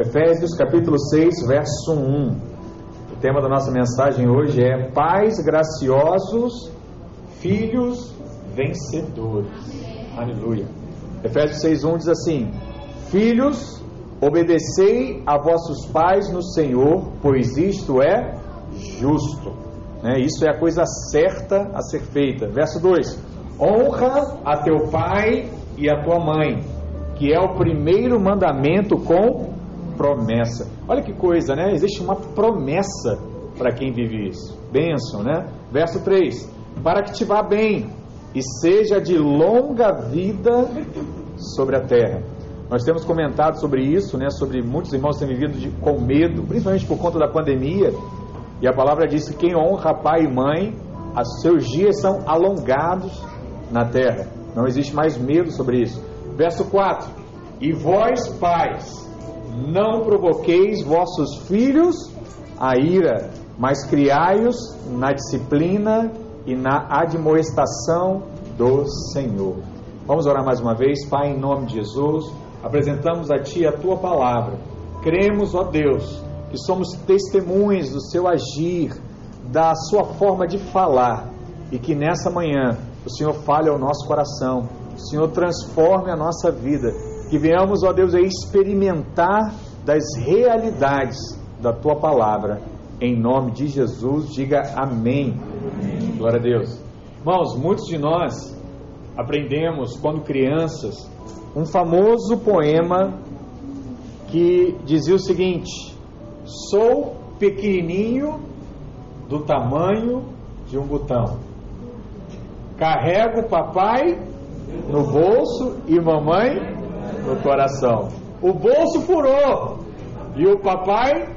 Efésios capítulo 6, verso 1. O tema da nossa mensagem hoje é Pais graciosos, filhos vencedores. Aleluia. Efésios 6, 1 diz assim: Filhos, obedecei a vossos pais no Senhor, pois isto é justo. Né? Isso é a coisa certa a ser feita. Verso 2: Honra a teu pai e a tua mãe, que é o primeiro mandamento com promessa. Olha que coisa, né? Existe uma promessa para quem vive isso. Bênção, né? Verso 3: Para que te vá bem e seja de longa vida sobre a terra. Nós temos comentado sobre isso, né? Sobre muitos irmãos têm vivido de, com medo, principalmente por conta da pandemia. E a palavra diz que quem honra pai e mãe, os seus dias são alongados na terra. Não existe mais medo sobre isso. Verso 4: E vós, pais, não provoqueis vossos filhos a ira, mas criai-os na disciplina e na admoestação do Senhor. Vamos orar mais uma vez, Pai, em nome de Jesus. Apresentamos a Ti a Tua palavra. Cremos, ó Deus, que somos testemunhas do Seu agir, da Sua forma de falar e que nessa manhã o Senhor fale ao nosso coração, o Senhor transforme a nossa vida, que venhamos, ó Deus, a experimentar das realidades da tua palavra. Em nome de Jesus, diga amém. amém. Glória a Deus. Irmãos, muitos de nós aprendemos quando crianças um famoso poema que dizia o seguinte: Sou pequenininho do tamanho de um botão Carrego papai no bolso e mamãe no coração. O bolso furou e o papai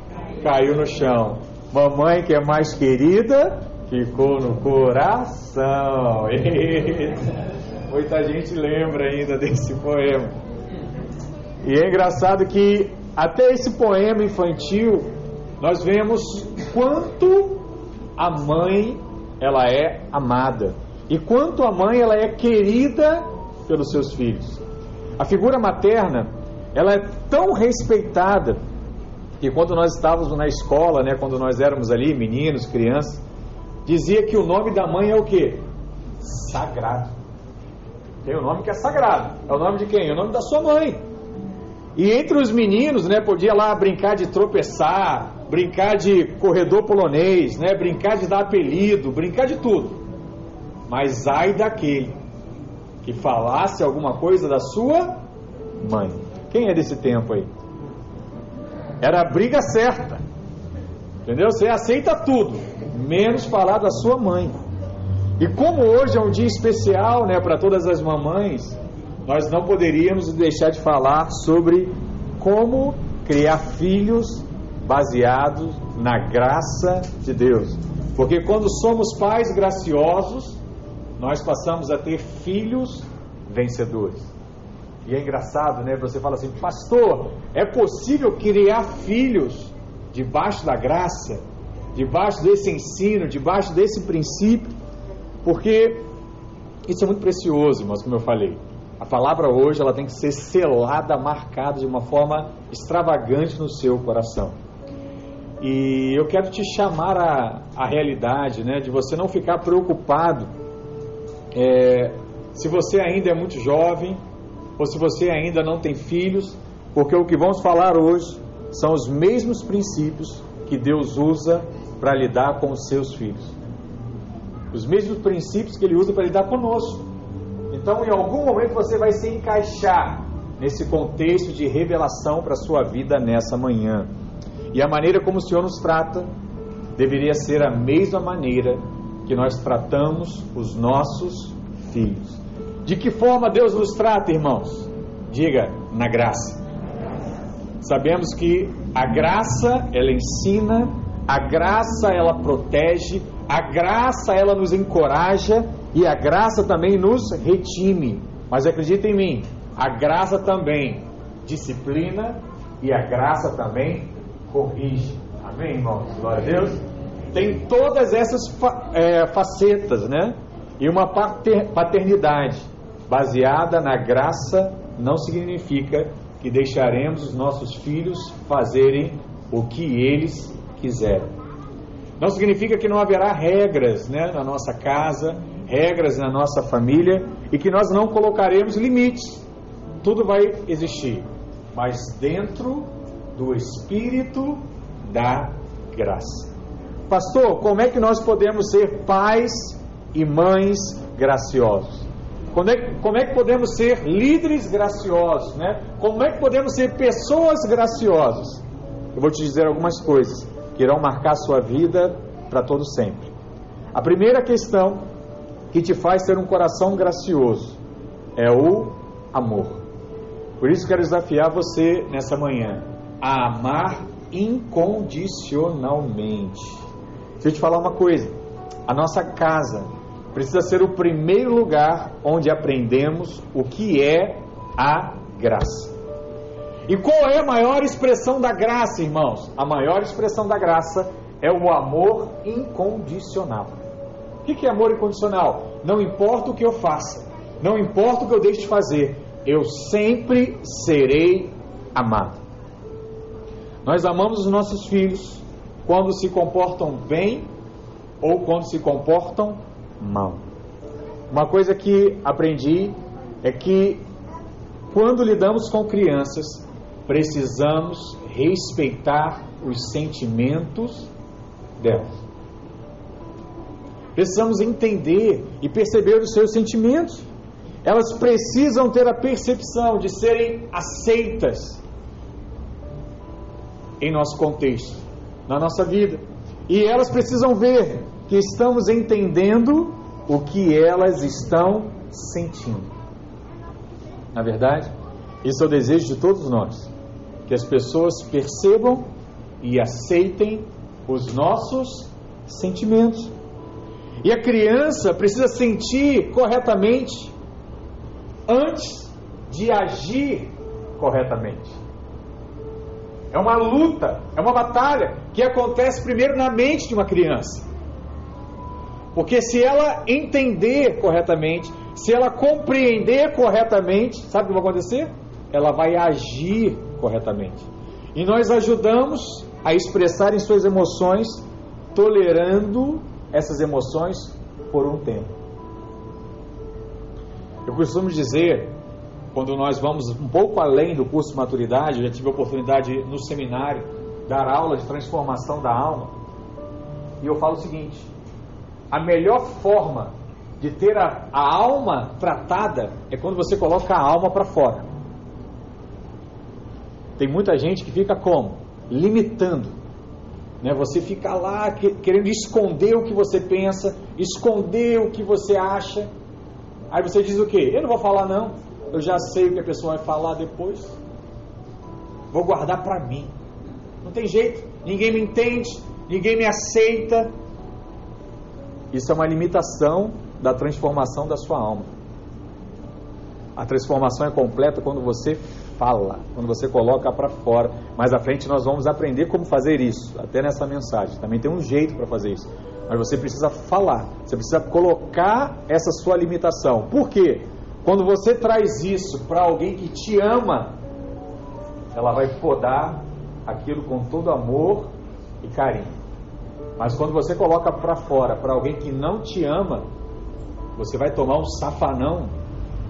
caiu no chão. Mamãe, que é mais querida, ficou no coração. Eita. Muita gente lembra ainda desse poema. E é engraçado que até esse poema infantil nós vemos quanto a mãe ela é amada e quanto a mãe ela é querida pelos seus filhos. A figura materna, ela é tão respeitada que quando nós estávamos na escola, né, quando nós éramos ali meninos, crianças, dizia que o nome da mãe é o quê? Sagrado. Tem um nome que é sagrado. É o nome de quem? É o nome da sua mãe. E entre os meninos, né, podia lá brincar de tropeçar, brincar de corredor polonês, né, brincar de dar apelido, brincar de tudo. Mas ai daquele que falasse alguma coisa da sua mãe. Quem é desse tempo aí? Era a briga certa. Entendeu? Você aceita tudo, menos falar da sua mãe. E como hoje é um dia especial, né, para todas as mamães, nós não poderíamos deixar de falar sobre como criar filhos baseados na graça de Deus. Porque quando somos pais graciosos, nós passamos a ter filhos vencedores. E é engraçado, né? Você fala assim, pastor, é possível criar filhos debaixo da graça, debaixo desse ensino, debaixo desse princípio? Porque isso é muito precioso, irmãos, como eu falei. A palavra hoje ela tem que ser selada, marcada de uma forma extravagante no seu coração. E eu quero te chamar à, à realidade, né, de você não ficar preocupado é, se você ainda é muito jovem, ou se você ainda não tem filhos, porque o que vamos falar hoje são os mesmos princípios que Deus usa para lidar com os seus filhos. Os mesmos princípios que Ele usa para lidar conosco. Então, em algum momento, você vai se encaixar nesse contexto de revelação para a sua vida nessa manhã. E a maneira como o Senhor nos trata deveria ser a mesma maneira que nós tratamos os nossos filhos. De que forma Deus nos trata, irmãos? Diga, na graça. Sabemos que a graça, ela ensina, a graça, ela protege, a graça, ela nos encoraja e a graça também nos retime. Mas acredita em mim, a graça também disciplina e a graça também corrige. Amém, irmãos? Glória a Deus tem todas essas é, facetas, né? E uma paternidade baseada na graça não significa que deixaremos os nossos filhos fazerem o que eles quiserem. Não significa que não haverá regras né, na nossa casa, regras na nossa família e que nós não colocaremos limites. Tudo vai existir, mas dentro do espírito da graça. Pastor, como é que nós podemos ser pais e mães graciosos? Como é, como é que podemos ser líderes graciosos? Né? Como é que podemos ser pessoas graciosas? Eu vou te dizer algumas coisas que irão marcar sua vida para todo sempre. A primeira questão que te faz ter um coração gracioso é o amor. Por isso quero desafiar você nessa manhã a amar incondicionalmente. Deixa eu te falar uma coisa: a nossa casa precisa ser o primeiro lugar onde aprendemos o que é a graça. E qual é a maior expressão da graça, irmãos? A maior expressão da graça é o amor incondicional. O que é amor incondicional? Não importa o que eu faça, não importa o que eu deixe de fazer, eu sempre serei amado. Nós amamos os nossos filhos quando se comportam bem ou quando se comportam mal. Uma coisa que aprendi é que quando lidamos com crianças, precisamos respeitar os sentimentos delas. Precisamos entender e perceber os seus sentimentos. Elas precisam ter a percepção de serem aceitas em nosso contexto, na nossa vida. E elas precisam ver que estamos entendendo o que elas estão sentindo. Na verdade, isso é o desejo de todos nós, que as pessoas percebam e aceitem os nossos sentimentos. E a criança precisa sentir corretamente antes de agir corretamente. É uma luta, é uma batalha que acontece primeiro na mente de uma criança. Porque se ela entender corretamente, se ela compreender corretamente, sabe o que vai acontecer? Ela vai agir corretamente. E nós ajudamos a expressar em suas emoções, tolerando essas emoções por um tempo. Eu costumo dizer, quando nós vamos um pouco além do curso de maturidade, eu já tive a oportunidade no seminário dar aula de transformação da alma, e eu falo o seguinte: a melhor forma de ter a, a alma tratada é quando você coloca a alma para fora. Tem muita gente que fica como? Limitando. Né? Você fica lá querendo esconder o que você pensa, esconder o que você acha. Aí você diz o quê? Eu não vou falar não. Eu já sei o que a pessoa vai falar depois. Vou guardar para mim. Não tem jeito. Ninguém me entende, ninguém me aceita, isso é uma limitação da transformação da sua alma. A transformação é completa quando você fala, quando você coloca para fora. Mais à frente nós vamos aprender como fazer isso, até nessa mensagem. Também tem um jeito para fazer isso. Mas você precisa falar, você precisa colocar essa sua limitação. Por quê? Quando você traz isso para alguém que te ama, ela vai podar aquilo com todo amor e carinho. Mas quando você coloca para fora para alguém que não te ama, você vai tomar um safanão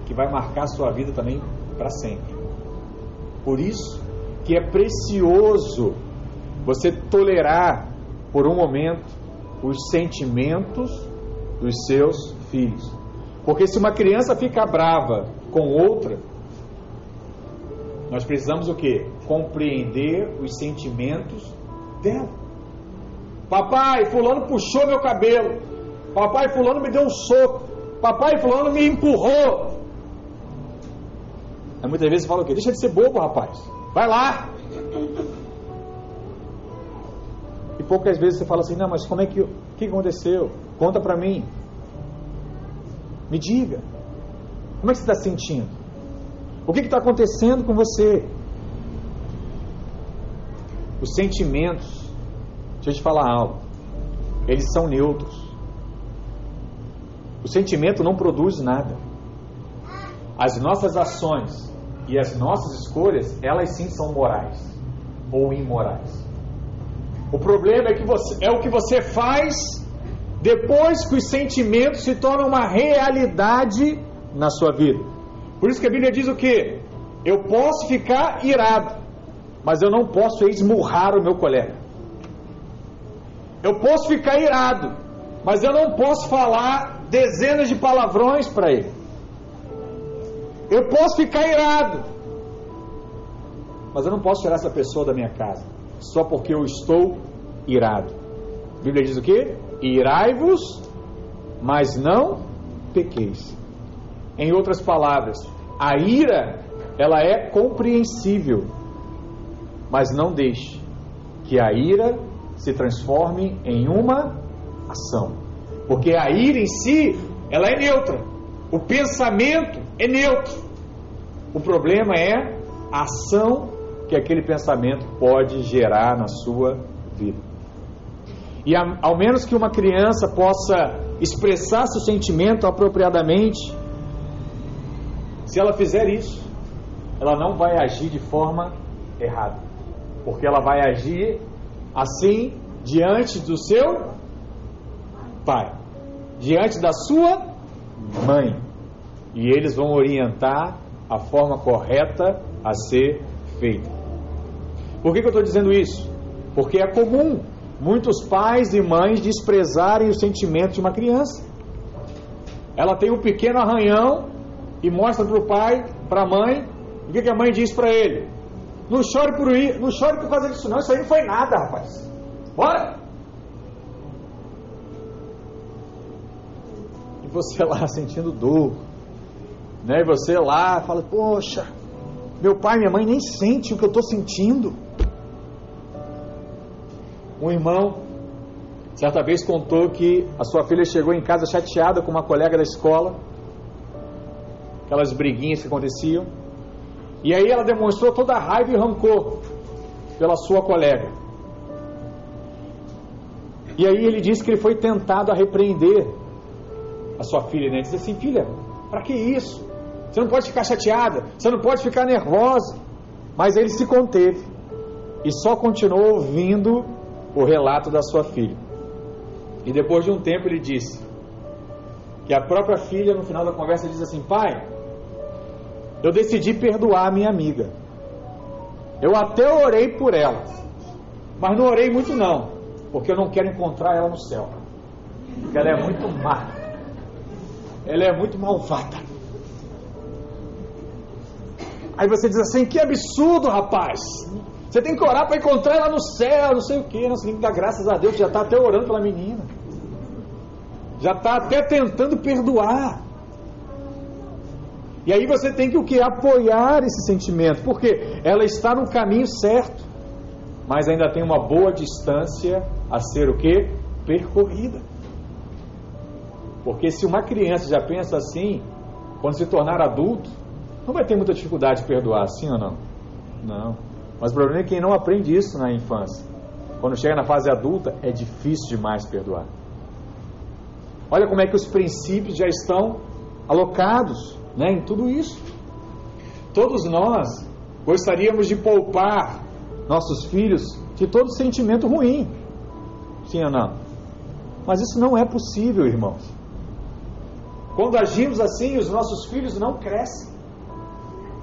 que vai marcar a sua vida também para sempre. Por isso que é precioso você tolerar por um momento os sentimentos dos seus filhos. Porque se uma criança fica brava com outra, nós precisamos o que? Compreender os sentimentos dela. Papai, fulano puxou meu cabelo. Papai, fulano me deu um soco. Papai, fulano me empurrou. Aí muitas vezes fala o quê? Deixa de ser bobo, rapaz. Vai lá. E poucas vezes você fala assim, não, mas como é que, o que aconteceu? Conta para mim. Me diga. Como é que você está sentindo? O que está acontecendo com você? Os sentimentos Deixa eu te falar algo. Eles são neutros. O sentimento não produz nada. As nossas ações E as nossas escolhas, elas sim são morais ou imorais. O problema é que você, é o que você faz depois que os sentimentos se tornam uma realidade na sua vida. Por isso que a Bíblia diz o que? Eu posso ficar irado, mas eu não posso esmurrar o meu colega. Eu posso ficar irado, mas eu não posso falar dezenas de palavrões para ele. Eu posso ficar irado, mas eu não posso tirar essa pessoa da minha casa só porque eu estou irado. A Bíblia diz o que? Irai-vos, mas não pequeis. Em outras palavras, a ira ela é compreensível, mas não deixe que a ira se transforme em uma ação. Porque a ira em si, ela é neutra. O pensamento é neutro. O problema é a ação que aquele pensamento pode gerar na sua vida. E ao menos que uma criança possa expressar seu sentimento apropriadamente, se ela fizer isso, ela não vai agir de forma errada, porque ela vai agir assim diante do seu pai, diante da sua mãe, e eles vão orientar a forma correta a ser feita. Por que, que eu estou dizendo isso? Porque é comum muitos pais e mães desprezarem o sentimento de uma criança. Ela tem um pequeno arranhão e mostra para o pai, para a mãe, o que, que a mãe diz para ele? Não chore por ir, não chore por causa disso não, isso aí não foi nada, rapaz. Bora! E você lá sentindo dor, né? E você lá fala, poxa, meu pai e minha mãe nem sentem o que eu estou sentindo. Um irmão, certa vez, contou que a sua filha chegou em casa chateada com uma colega da escola, aquelas briguinhas que aconteciam, e aí ela demonstrou toda a raiva e rancor pela sua colega. E aí ele disse que ele foi tentado a repreender a sua filha, né? Disse assim, filha, para que isso? Você não pode ficar chateada, você não pode ficar nervosa. Mas ele se conteve e só continuou ouvindo o relato da sua filha. E depois de um tempo ele disse que a própria filha, no final da conversa, diz assim: Pai, eu decidi perdoar a minha amiga. Eu até orei por ela, mas não orei muito, não, porque eu não quero encontrar ela no céu. Porque ela é muito má, ela é muito malvada. Aí você diz assim: que absurdo, rapaz! Você tem que orar para encontrar ela no céu, não sei o que. Nós temos que dar graças a Deus, já está até orando pela menina. Já está até tentando perdoar. E aí você tem que o que? Apoiar esse sentimento, porque ela está no caminho certo, mas ainda tem uma boa distância a ser o que? Percorrida. Porque se uma criança já pensa assim, quando se tornar adulto, não vai ter muita dificuldade de perdoar, sim ou não? Não. Mas o problema é quem não aprende isso na infância. Quando chega na fase adulta, é difícil demais perdoar. Olha como é que os princípios já estão alocados né, em tudo isso. Todos nós gostaríamos de poupar nossos filhos de todo sentimento ruim. Sim ou não? Mas isso não é possível, irmãos. Quando agimos assim, os nossos filhos não crescem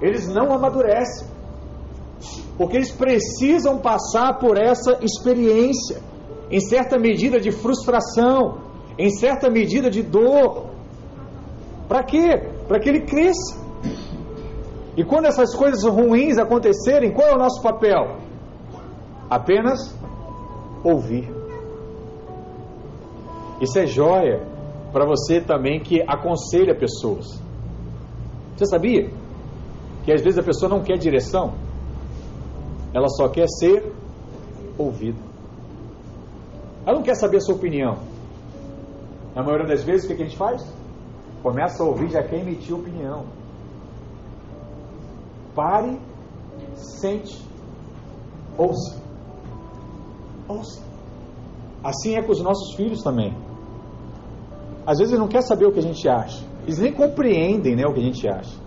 eles não amadurecem. Porque eles precisam passar por essa experiência, em certa medida de frustração, em certa medida de dor. Para quê? Para que ele cresça. E quando essas coisas ruins acontecerem, qual é o nosso papel? Apenas ouvir. Isso é joia para você também que aconselha pessoas. Você sabia? que às vezes a pessoa não quer direção, ela só quer ser ouvida. Ela não quer saber a sua opinião. Na maioria das vezes, o que a gente faz? Começa a ouvir, já quer emitir opinião. Pare, sente, ouça. Ouça. Assim é com os nossos filhos também. Às vezes ele não quer saber o que a gente acha. Eles nem compreendem né, o que a gente acha.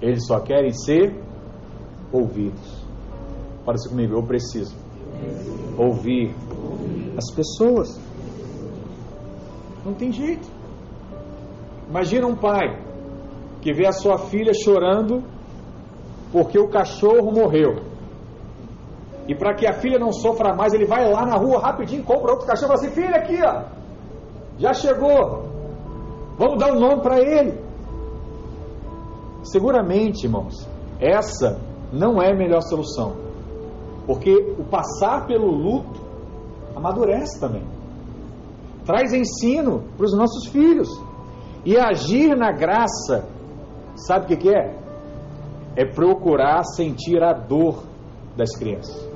Eles só querem ser ouvidos. Fala se comigo, eu preciso ouvir as pessoas. Não tem jeito. Imagina um pai que vê a sua filha chorando porque o cachorro morreu. E para que a filha não sofra mais, ele vai lá na rua rapidinho, compra outro cachorro e fala assim: Filha, aqui, ó, já chegou. Vamos dar um nome para ele. Seguramente, irmãos, essa não é a melhor solução. Porque o passar pelo luto amadurece também. Traz ensino para os nossos filhos. E agir na graça, sabe o que, que é? É procurar sentir a dor das crianças.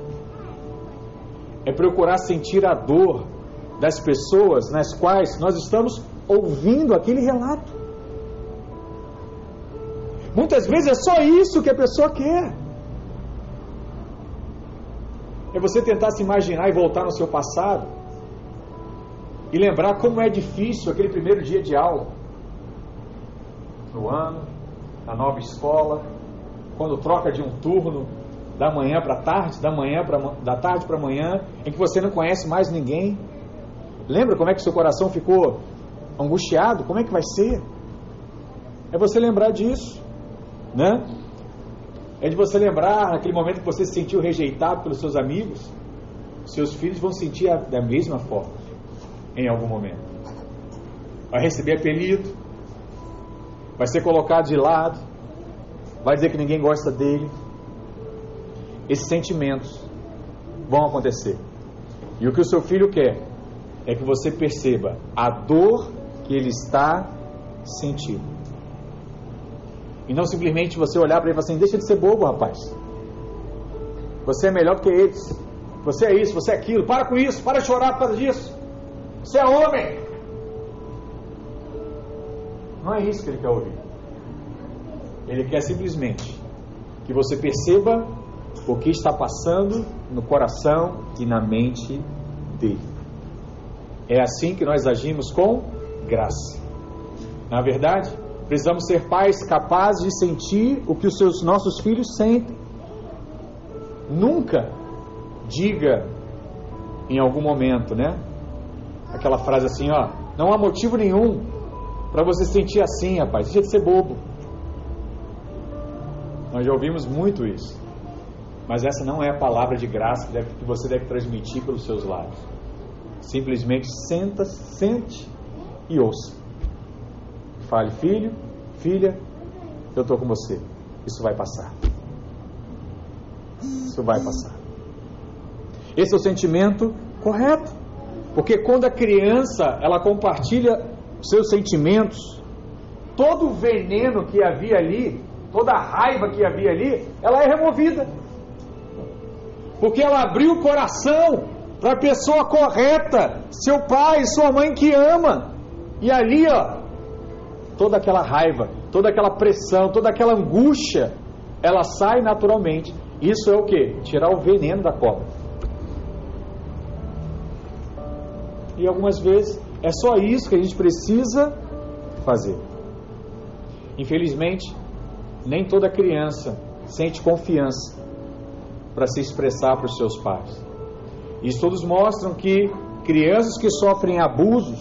É procurar sentir a dor das pessoas nas quais nós estamos ouvindo aquele relato. Muitas vezes é só isso que a pessoa quer. É você tentar se imaginar e voltar no seu passado e lembrar como é difícil aquele primeiro dia de aula no ano, na nova escola, quando troca de um turno da manhã para tarde, da manhã para da tarde para manhã, em que você não conhece mais ninguém. Lembra como é que seu coração ficou angustiado? Como é que vai ser? É você lembrar disso, né? É de você lembrar aquele momento que você se sentiu rejeitado pelos seus amigos. Seus filhos vão sentir a, da mesma forma em algum momento. Vai receber apelido, vai ser colocado de lado, vai dizer que ninguém gosta dele. Esses sentimentos vão acontecer. E o que o seu filho quer é que você perceba a dor que ele está sentindo. E não simplesmente você olhar para ele e falar assim: deixa de ser bobo, rapaz. Você é melhor do que eles. Você é isso, você é aquilo. Para com isso, para chorar por causa disso. Você é homem. Não é isso que ele quer ouvir. Ele quer simplesmente que você perceba o que está passando no coração e na mente dele. É assim que nós agimos com graça. Na verdade, precisamos ser pais capazes de sentir o que os seus nossos filhos sentem. Nunca diga em algum momento, né? Aquela frase assim, ó, não há motivo nenhum para você sentir assim, rapaz. Deixa de ser bobo. Nós já ouvimos muito isso. Mas essa não é a palavra de graça que, deve, que você deve transmitir pelos seus lábios. Simplesmente senta, sente e ouça. Fale, filho, filha, eu estou com você. Isso vai passar. Isso vai passar. Esse é o sentimento correto. Porque quando a criança ela compartilha seus sentimentos, todo o veneno que havia ali, toda a raiva que havia ali, ela é removida. Porque ela abriu o coração para a pessoa correta, seu pai, sua mãe que ama. E ali, ó, toda aquela raiva, toda aquela pressão, toda aquela angústia, ela sai naturalmente. Isso é o que? Tirar o veneno da cobra. E algumas vezes é só isso que a gente precisa fazer. Infelizmente, nem toda criança sente confiança para se expressar para os seus pais. E estudos mostram que crianças que sofrem abusos,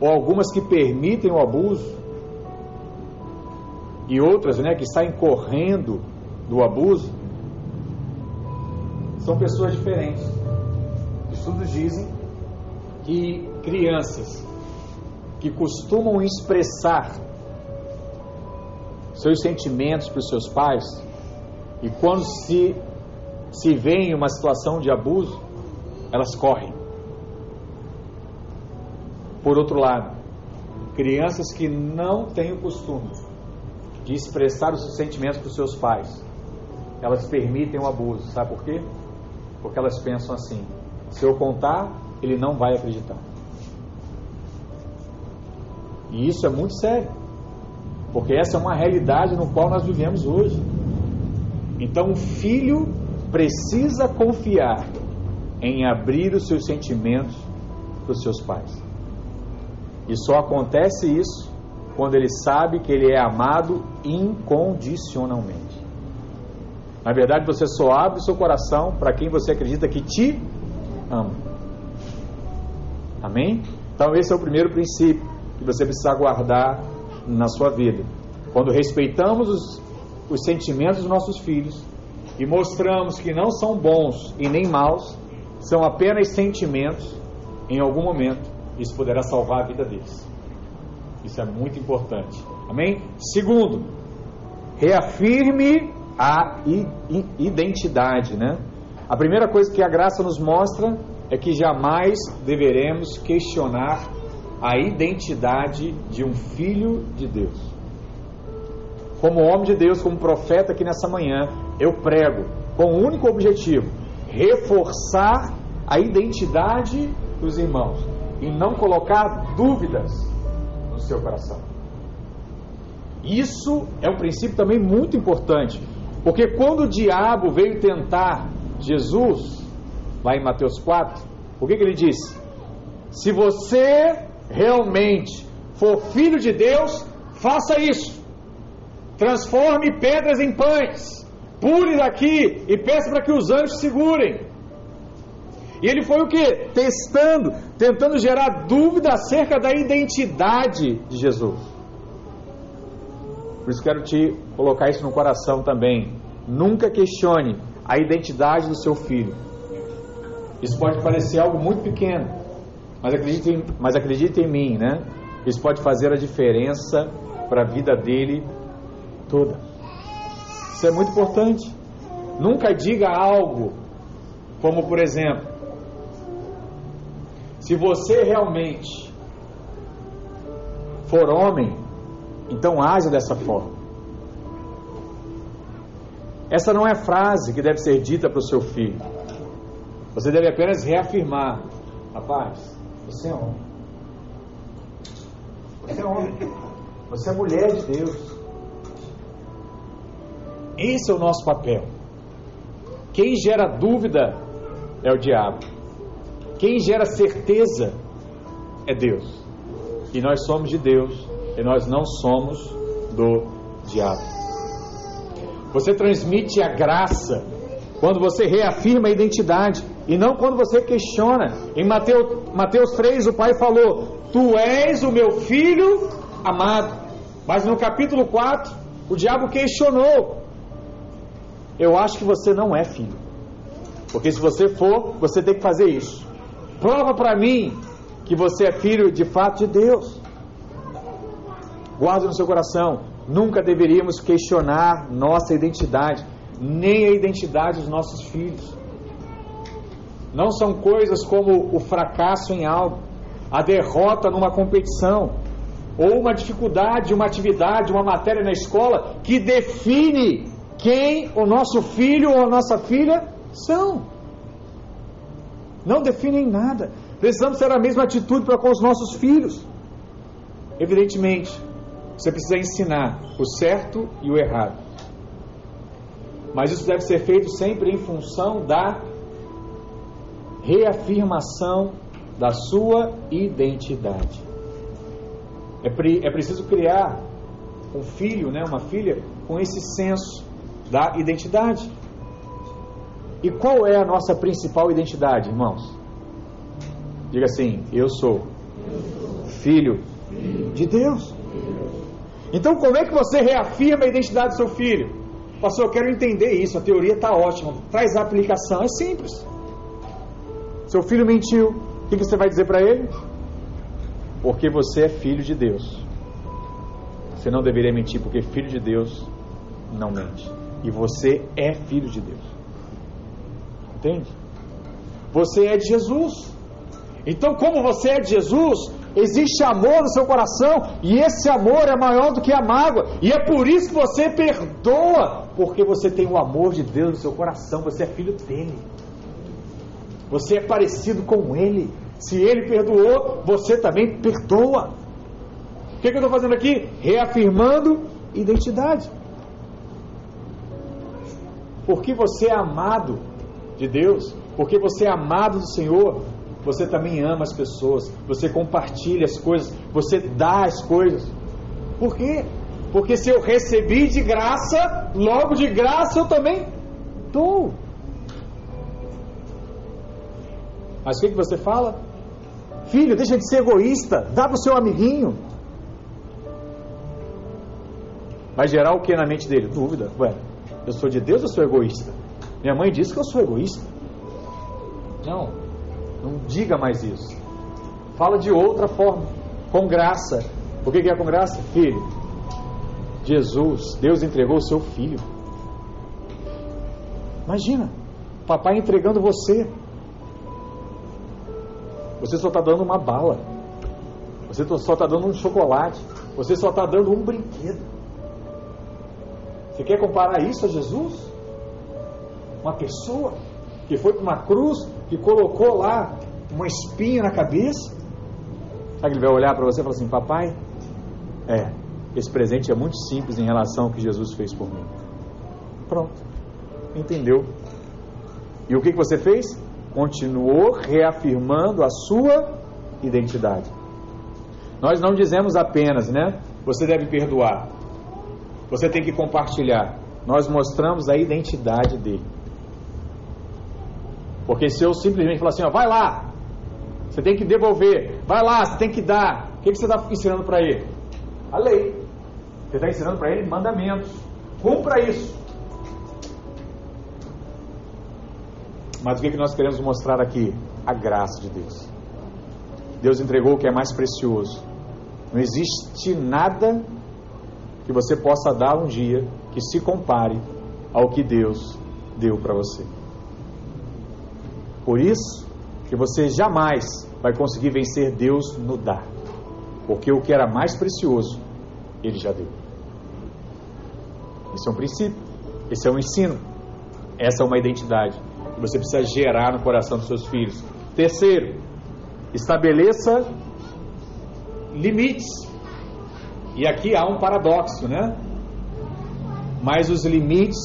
ou algumas que permitem o abuso, e outras né, que saem correndo do abuso, são pessoas diferentes. Estudos dizem que crianças que costumam expressar seus sentimentos para os seus pais e quando se, se vê em uma situação de abuso, elas correm. Por outro lado, crianças que não têm o costume de expressar os seus sentimentos para os seus pais, elas permitem o abuso. Sabe por quê? Porque elas pensam assim: se eu contar, ele não vai acreditar. E isso é muito sério, porque essa é uma realidade no qual nós vivemos hoje. Então o filho precisa confiar em abrir os seus sentimentos para os seus pais. E só acontece isso quando ele sabe que ele é amado incondicionalmente. Na verdade, você só abre o seu coração para quem você acredita que te ama. Amém? Então, esse é o primeiro princípio que você precisa guardar na sua vida. Quando respeitamos os, os sentimentos dos nossos filhos e mostramos que não são bons e nem maus, são apenas sentimentos, em algum momento isso poderá salvar a vida deles. Isso é muito importante. Amém? Segundo, reafirme a identidade, né? A primeira coisa que a graça nos mostra é que jamais deveremos questionar a identidade de um filho de Deus. Como homem de Deus, como profeta aqui nessa manhã, eu prego com o único objetivo: reforçar a identidade dos irmãos e não colocar dúvidas no seu coração. Isso é um princípio também muito importante, porque quando o diabo veio tentar Jesus, lá em Mateus 4, o que, que ele disse? Se você realmente for filho de Deus, faça isso. Transforme pedras em pães. Pule daqui e peça para que os anjos segurem. E ele foi o que? Testando, tentando gerar dúvida acerca da identidade de Jesus. Por isso quero te colocar isso no coração também. Nunca questione a identidade do seu filho. Isso pode parecer algo muito pequeno, mas acredite em, mas acredite em mim, né? Isso pode fazer a diferença para a vida dele toda. Isso é muito importante. Nunca diga algo como, por exemplo, se você realmente for homem, então haja dessa forma. Essa não é frase que deve ser dita para o seu filho. Você deve apenas reafirmar: rapaz, você é homem. Você é homem. Você é mulher de Deus. Esse é o nosso papel. Quem gera dúvida é o diabo. Quem gera certeza é Deus. E nós somos de Deus e nós não somos do diabo. Você transmite a graça quando você reafirma a identidade e não quando você questiona. Em Mateus, Mateus 3, o pai falou: Tu és o meu filho amado. Mas no capítulo 4, o diabo questionou: Eu acho que você não é filho. Porque se você for, você tem que fazer isso. Prova para mim que você é filho de fato de Deus. Guarde no seu coração. Nunca deveríamos questionar nossa identidade, nem a identidade dos nossos filhos. Não são coisas como o fracasso em algo, a derrota numa competição, ou uma dificuldade, uma atividade, uma matéria na escola que define quem o nosso filho ou a nossa filha são. Não definem nada. Precisamos ter a mesma atitude para com os nossos filhos. Evidentemente, você precisa ensinar o certo e o errado. Mas isso deve ser feito sempre em função da reafirmação da sua identidade. É, pre, é preciso criar um filho, né, uma filha, com esse senso da identidade. E qual é a nossa principal identidade, irmãos? Diga assim: Eu sou filho de Deus. Então, como é que você reafirma a identidade do seu filho? Pastor, eu quero entender isso. A teoria está ótima. Traz a aplicação. É simples. Seu filho mentiu. O que você vai dizer para ele? Porque você é filho de Deus. Você não deveria mentir, porque filho de Deus não mente. E você é filho de Deus. Entende? Você é de Jesus. Então, como você é de Jesus, Existe amor no seu coração e esse amor é maior do que a mágoa. E é por isso que você perdoa, porque você tem o amor de Deus no seu coração, você é filho dele. Você é parecido com ele. Se ele perdoou, você também perdoa. O que, que eu estou fazendo aqui? Reafirmando identidade. Porque você é amado de Deus, porque você é amado do Senhor, você também ama as pessoas, você compartilha as coisas, você dá as coisas. Por quê? Porque se eu recebi de graça, logo de graça eu também dou. Mas o que, que você fala? Filho, deixa de ser egoísta, dá para o seu amiguinho. Vai gerar o que na mente dele? Dúvida. Ué, eu sou de Deus ou sou egoísta? Minha mãe disse que eu sou egoísta. Não, não diga mais isso. Fala de outra forma, com graça. O que é com graça? Filho, Jesus, Deus entregou o seu filho. Imagina, papai entregando você. Você só está dando uma bala. Você só está dando um chocolate. Você só está dando um brinquedo. Você quer comparar isso a Jesus? Uma pessoa que foi para uma cruz, que colocou lá uma espinha na cabeça. Sabe que ele vai olhar para você e falar assim: Papai, é, esse presente é muito simples em relação ao que Jesus fez por mim. Pronto. Entendeu? E o que, que você fez? Continuou reafirmando a sua identidade. Nós não dizemos apenas, né? Você deve perdoar. Você tem que compartilhar. Nós mostramos a identidade dele. Porque se eu simplesmente falar assim, ó, vai lá, você tem que devolver, vai lá, você tem que dar, o que, que você está ensinando para ele? A lei. Você está ensinando para ele mandamentos. Cumpra isso. Mas o que, que nós queremos mostrar aqui? A graça de Deus. Deus entregou o que é mais precioso. Não existe nada que você possa dar um dia que se compare ao que Deus deu para você. Por isso que você jamais vai conseguir vencer Deus no dar, porque o que era mais precioso, Ele já deu. Esse é um princípio, esse é um ensino, essa é uma identidade que você precisa gerar no coração dos seus filhos. Terceiro, estabeleça limites e aqui há um paradoxo, né? Mas os limites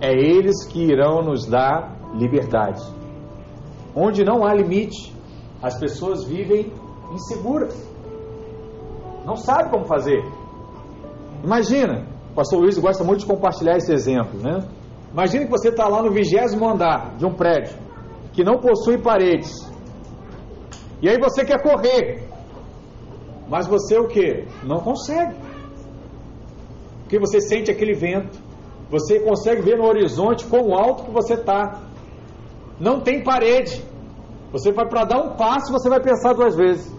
é eles que irão nos dar liberdade. Onde não há limite, as pessoas vivem inseguras. Não sabe como fazer. Imagina, o pastor Luiz gosta muito de compartilhar esse exemplo, né? Imagina que você está lá no vigésimo andar de um prédio que não possui paredes. E aí você quer correr. Mas você o que? Não consegue. Porque você sente aquele vento. Você consegue ver no horizonte quão alto que você está. Não tem parede. Você vai para dar um passo, você vai pensar duas vezes.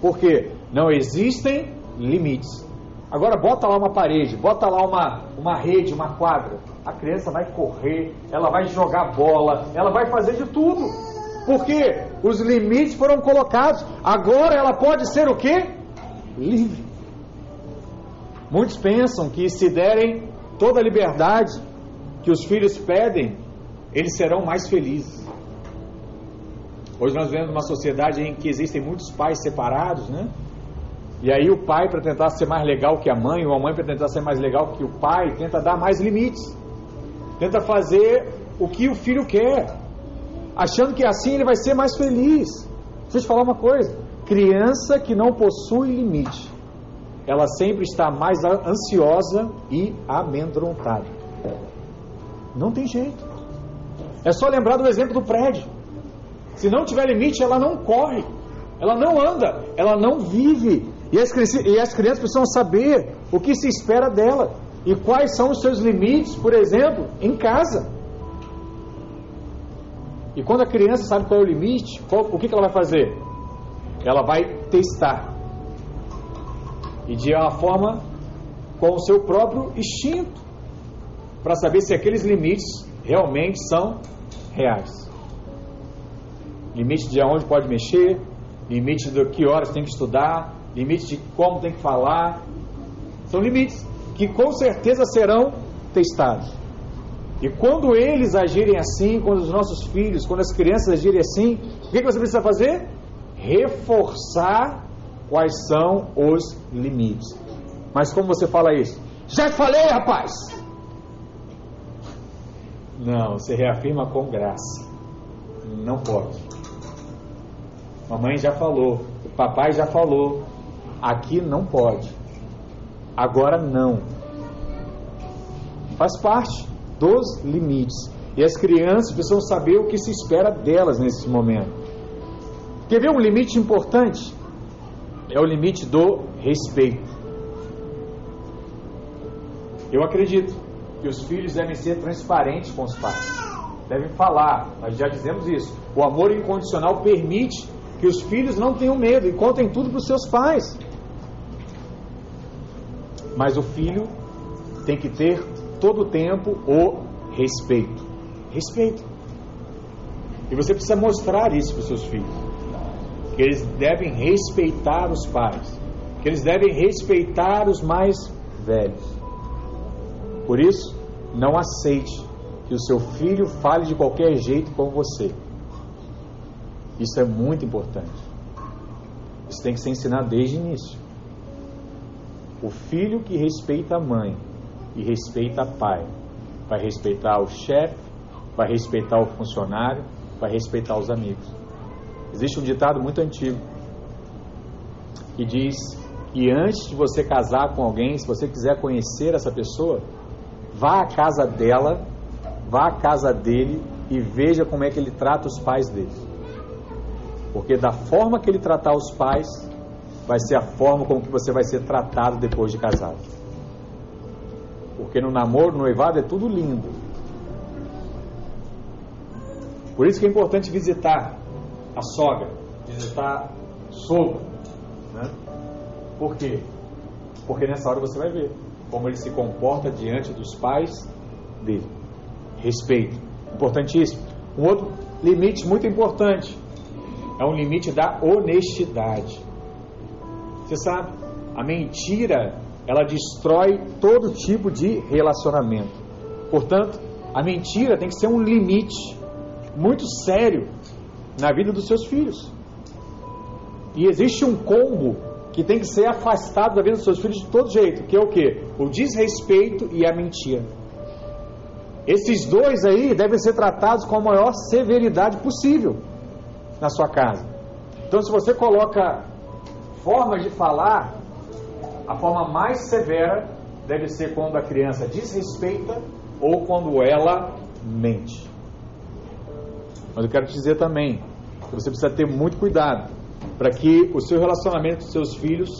Por quê? Não existem limites. Agora bota lá uma parede, bota lá uma, uma rede, uma quadra. A criança vai correr, ela vai jogar bola, ela vai fazer de tudo. Porque os limites foram colocados. Agora ela pode ser o quê? Livre. Muitos pensam que se derem toda a liberdade que os filhos pedem, eles serão mais felizes. Hoje nós vivemos uma sociedade em que existem muitos pais separados, né? E aí o pai, para tentar ser mais legal que a mãe, ou a mãe, para tentar ser mais legal que o pai, tenta dar mais limites. Tenta fazer o que o filho quer achando que assim ele vai ser mais feliz. Deixa eu te falar uma coisa: criança que não possui limite, ela sempre está mais ansiosa e amedrontada. Não tem jeito. É só lembrar do exemplo do prédio. Se não tiver limite, ela não corre, ela não anda, ela não vive. E as, e as crianças precisam saber o que se espera dela e quais são os seus limites, por exemplo, em casa. E quando a criança sabe qual é o limite, qual, o que, que ela vai fazer? Ela vai testar. E de uma forma com o seu próprio instinto. Para saber se aqueles limites realmente são reais. Limite de aonde pode mexer, limite de que horas tem que estudar, limite de como tem que falar. São limites que com certeza serão testados. E quando eles agirem assim, quando os nossos filhos, quando as crianças agirem assim, o que, você precisa fazer? Reforçar quais são os limites. Mas como você fala isso? Já falei, rapaz! Não, você reafirma com graça. Não pode. Mamãe já falou, o papai já falou. Aqui não pode. agora não. Faz parte dos limites. E as crianças precisam saber o que se espera delas nesse momento. Quer ver um limite importante? É o limite do respeito. Eu acredito que os filhos devem ser transparentes com os pais. Devem falar, nós já dizemos isso. O amor incondicional permite que os filhos não tenham medo e contem tudo para os seus pais. Mas o filho tem que ter todo o tempo o respeito. Respeito. E você precisa mostrar isso para os seus filhos. Que eles devem respeitar os pais. Que eles devem respeitar os mais velhos. Por isso, não aceite que o seu filho fale de qualquer jeito com você. Isso é muito importante. Isso tem que ser ensinado desde o início. O filho que respeita a mãe e respeita a pai, vai respeitar o chefe, vai respeitar o funcionário, vai respeitar os amigos. Existe um ditado muito antigo que diz que antes de você casar com alguém, se você quiser conhecer essa pessoa, vá à casa dela, vá à casa dele e veja como é que ele trata os pais dele. Porque da forma que ele tratar os pais, vai ser a forma como que você vai ser tratado depois de casado. Porque no namoro, no noivado é tudo lindo. Por isso que é importante visitar a sogra, visitar sogro. Né? Por quê? Porque nessa hora você vai ver como ele se comporta diante dos pais dele. Respeito. Importantíssimo. Um outro limite muito importante é um limite da honestidade. Você sabe, a mentira ela destrói todo tipo de relacionamento. Portanto, a mentira tem que ser um limite muito sério na vida dos seus filhos. E existe um combo que tem que ser afastado da vida dos seus filhos de todo jeito, que é o que? O desrespeito e a mentira. Esses dois aí devem ser tratados com a maior severidade possível na sua casa. Então, se você coloca formas de falar, a forma mais severa deve ser quando a criança desrespeita ou quando ela mente. Mas eu quero te dizer também que você precisa ter muito cuidado para que o seu relacionamento com seus filhos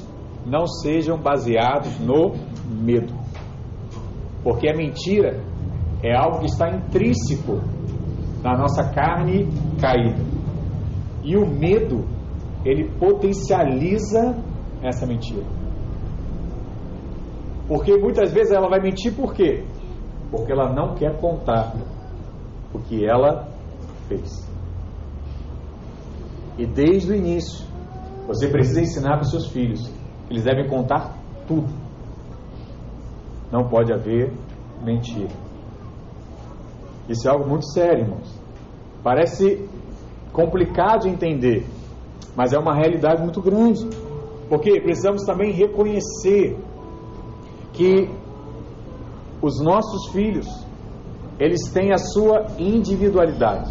não sejam baseados no medo. Porque a mentira é algo que está intrínseco na nossa carne caída. E o medo, ele potencializa essa mentira. Porque muitas vezes ela vai mentir por quê? Porque ela não quer contar o que ela fez. E desde o início, você precisa ensinar para os seus filhos. Eles devem contar tudo. Não pode haver mentira. Isso é algo muito sério, irmãos. Parece complicado de entender, mas é uma realidade muito grande. Porque precisamos também reconhecer que os nossos filhos, eles têm a sua individualidade.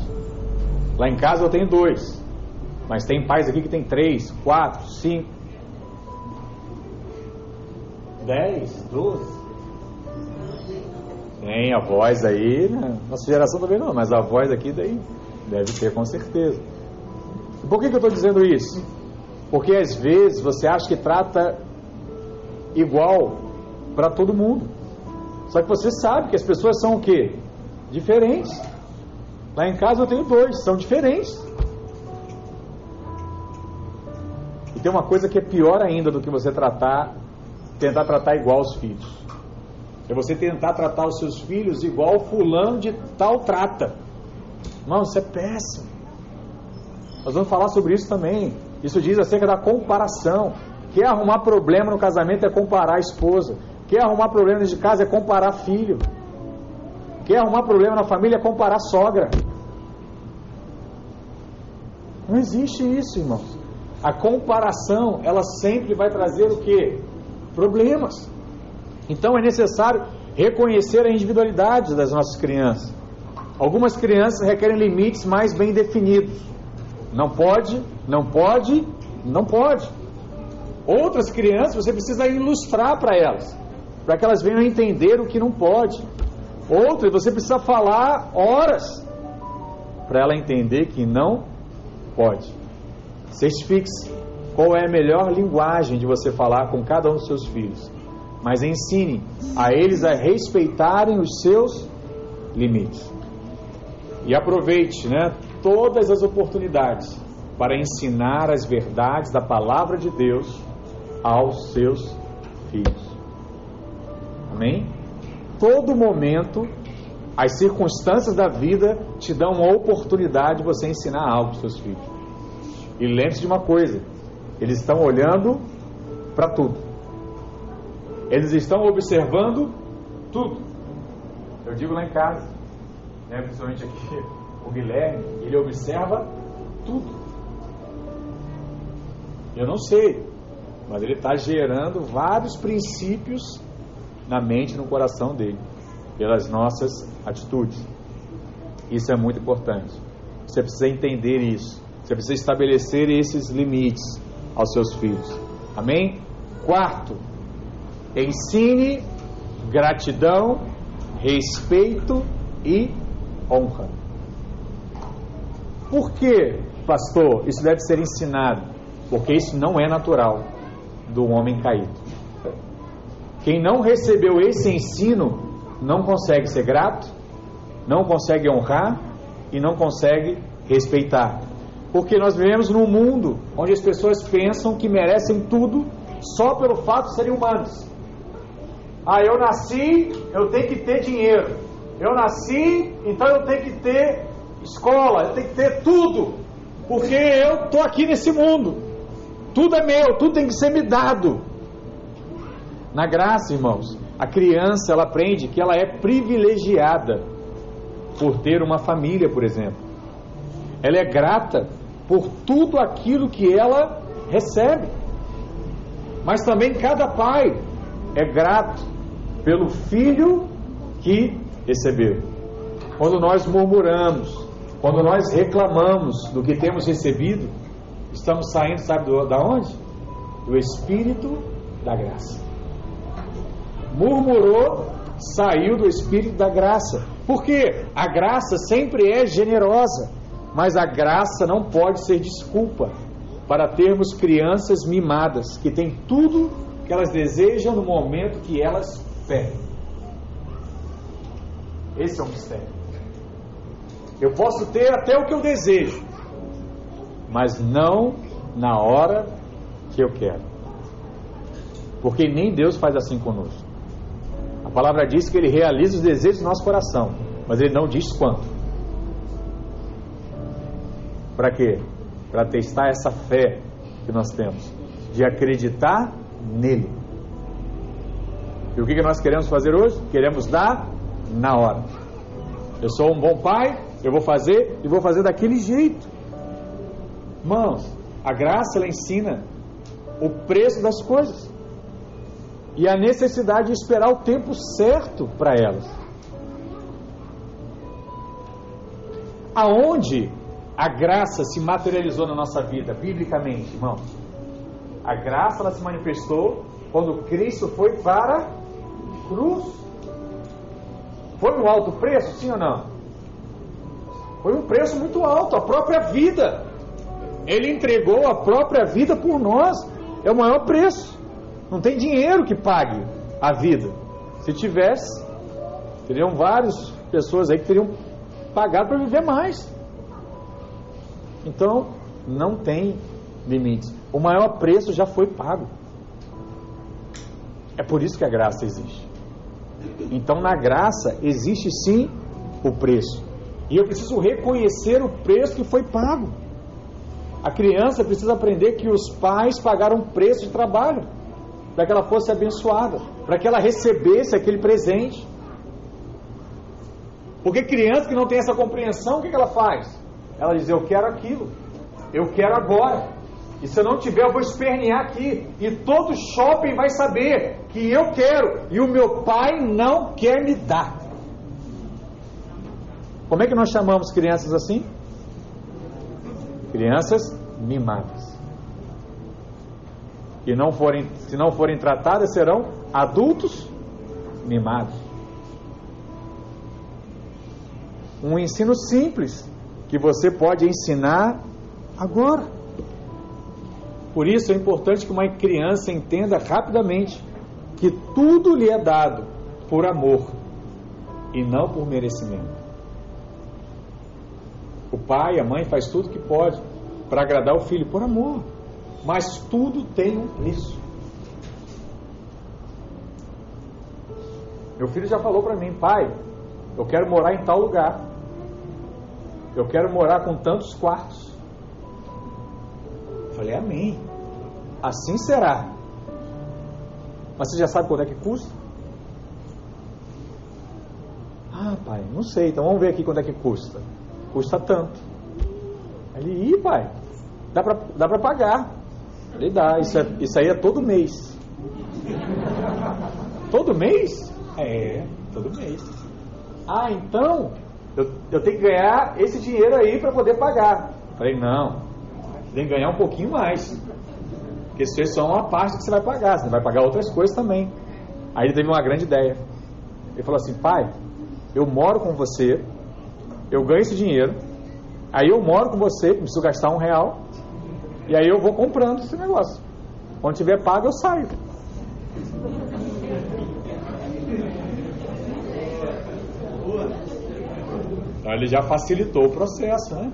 Lá em casa eu tenho dois, mas tem pais aqui que tem três, quatro, cinco, dez, doze. Tem a voz aí, né? nossa geração também não, mas a voz aqui daí deve ter com certeza. Por que, que eu estou dizendo isso? Porque às vezes você acha que trata igual para todo mundo. Só que você sabe que as pessoas são o quê? Diferentes. Lá em casa eu tenho dois, são diferentes. Tem uma coisa que é pior ainda do que você tratar, tentar tratar igual os filhos. É você tentar tratar os seus filhos igual fulano de tal trata. Não, isso é péssimo. Nós vamos falar sobre isso também. Isso diz acerca da comparação. Quer arrumar problema no casamento é comparar a esposa. Quer arrumar problema de casa é comparar filho. Quer arrumar problema na família é comparar sogra. Não existe isso, irmãos. A comparação, ela sempre vai trazer o que? Problemas. Então é necessário reconhecer a individualidade das nossas crianças. Algumas crianças requerem limites mais bem definidos. Não pode, não pode, não pode. Outras crianças você precisa ilustrar para elas, para que elas venham a entender o que não pode. Outras você precisa falar horas para ela entender que não pode. Certifique-se qual é a melhor linguagem de você falar com cada um dos seus filhos, mas ensine a eles a respeitarem os seus limites. E aproveite, né, todas as oportunidades para ensinar as verdades da palavra de Deus aos seus filhos. Amém? Todo momento, as circunstâncias da vida te dão uma oportunidade de você ensinar algo aos seus filhos. E lembre-se de uma coisa: eles estão olhando para tudo. Eles estão observando tudo. Eu digo lá em casa, né, principalmente aqui, o Guilherme, ele observa tudo. Eu não sei, mas ele está gerando vários princípios na mente e no coração dele, pelas nossas atitudes. Isso é muito importante. Você precisa entender isso. Você precisa estabelecer esses limites aos seus filhos. Amém? Quarto, ensine gratidão, respeito e honra. Por que, pastor, isso deve ser ensinado? Porque isso não é natural do homem caído. Quem não recebeu esse ensino não consegue ser grato, não consegue honrar e não consegue respeitar. Porque nós vivemos num mundo onde as pessoas pensam que merecem tudo só pelo fato de serem humanos. Ah, eu nasci, eu tenho que ter dinheiro. Eu nasci, então eu tenho que ter escola, eu tenho que ter tudo. Porque eu estou aqui nesse mundo. Tudo é meu, tudo tem que ser me dado. Na graça, irmãos, a criança ela aprende que ela é privilegiada por ter uma família, por exemplo. Ela é grata por tudo aquilo que ela recebe. Mas também cada pai é grato pelo filho que recebeu. Quando nós murmuramos, quando nós reclamamos do que temos recebido, Estamos saindo, sabe do, da onde? Do Espírito da graça. Murmurou, saiu do Espírito da graça. Porque a graça sempre é generosa, mas a graça não pode ser desculpa para termos crianças mimadas que têm tudo que elas desejam no momento que elas pedem. Esse é o mistério. Eu posso ter até o que eu desejo, mas não na hora que eu quero. Porque nem Deus faz assim conosco. A palavra diz que Ele realiza os desejos do nosso coração, mas Ele não diz quanto. Para quê? Para testar essa fé que nós temos, de acreditar nele. E o que, que nós queremos fazer hoje? Queremos dar na hora. Eu sou um bom pai, eu vou fazer e vou fazer daquele jeito. Irmãos, a graça ela ensina o preço das coisas e a necessidade de esperar o tempo certo para elas. Aonde a graça se materializou na nossa vida, biblicamente, irmãos? A graça ela se manifestou quando Cristo foi para a cruz. Foi um alto preço, sim ou não? Foi um preço muito alto, a própria vida. Ele entregou a própria vida por nós. É o maior preço. Não tem dinheiro que pague a vida. Se tivesse, teriam várias pessoas aí que teriam pagado para viver mais. Então, não tem limites. O maior preço já foi pago. É por isso que a graça existe. Então, na graça, existe sim o preço. E eu preciso reconhecer o preço que foi pago. A criança precisa aprender que os pais pagaram preço de trabalho para que ela fosse abençoada, para que ela recebesse aquele presente. Porque criança que não tem essa compreensão, o que, que ela faz? Ela diz: Eu quero aquilo, eu quero agora. E se eu não tiver, eu vou espernear aqui. E todo shopping vai saber que eu quero e o meu pai não quer me dar. Como é que nós chamamos crianças assim? Crianças mimadas. e não forem, se não forem tratadas, serão adultos mimados. Um ensino simples que você pode ensinar agora. Por isso é importante que uma criança entenda rapidamente que tudo lhe é dado por amor e não por merecimento. O pai, a mãe faz tudo que pode para agradar o filho por amor, mas tudo tem um preço. Meu filho já falou para mim, pai, eu quero morar em tal lugar. Eu quero morar com tantos quartos. Falei, amém. Assim será. Mas você já sabe quanto é que custa? Ah, pai, não sei. Então vamos ver aqui quanto é que custa. Custa tanto. Ele, ih, pai, dá pra, dá pra pagar. Ele dá. Isso, é, isso aí é todo mês. todo mês? É, todo mês. Ah, então eu, eu tenho que ganhar esse dinheiro aí para poder pagar. Falei, não, tem que ganhar um pouquinho mais. Porque isso é só uma parte que você vai pagar, você vai pagar outras coisas também. Aí ele teve uma grande ideia. Ele falou assim: pai, eu moro com você, eu ganho esse dinheiro, aí eu moro com você, preciso gastar um real, e aí eu vou comprando esse negócio. Quando tiver pago, eu saio. Então ele já facilitou o processo, né?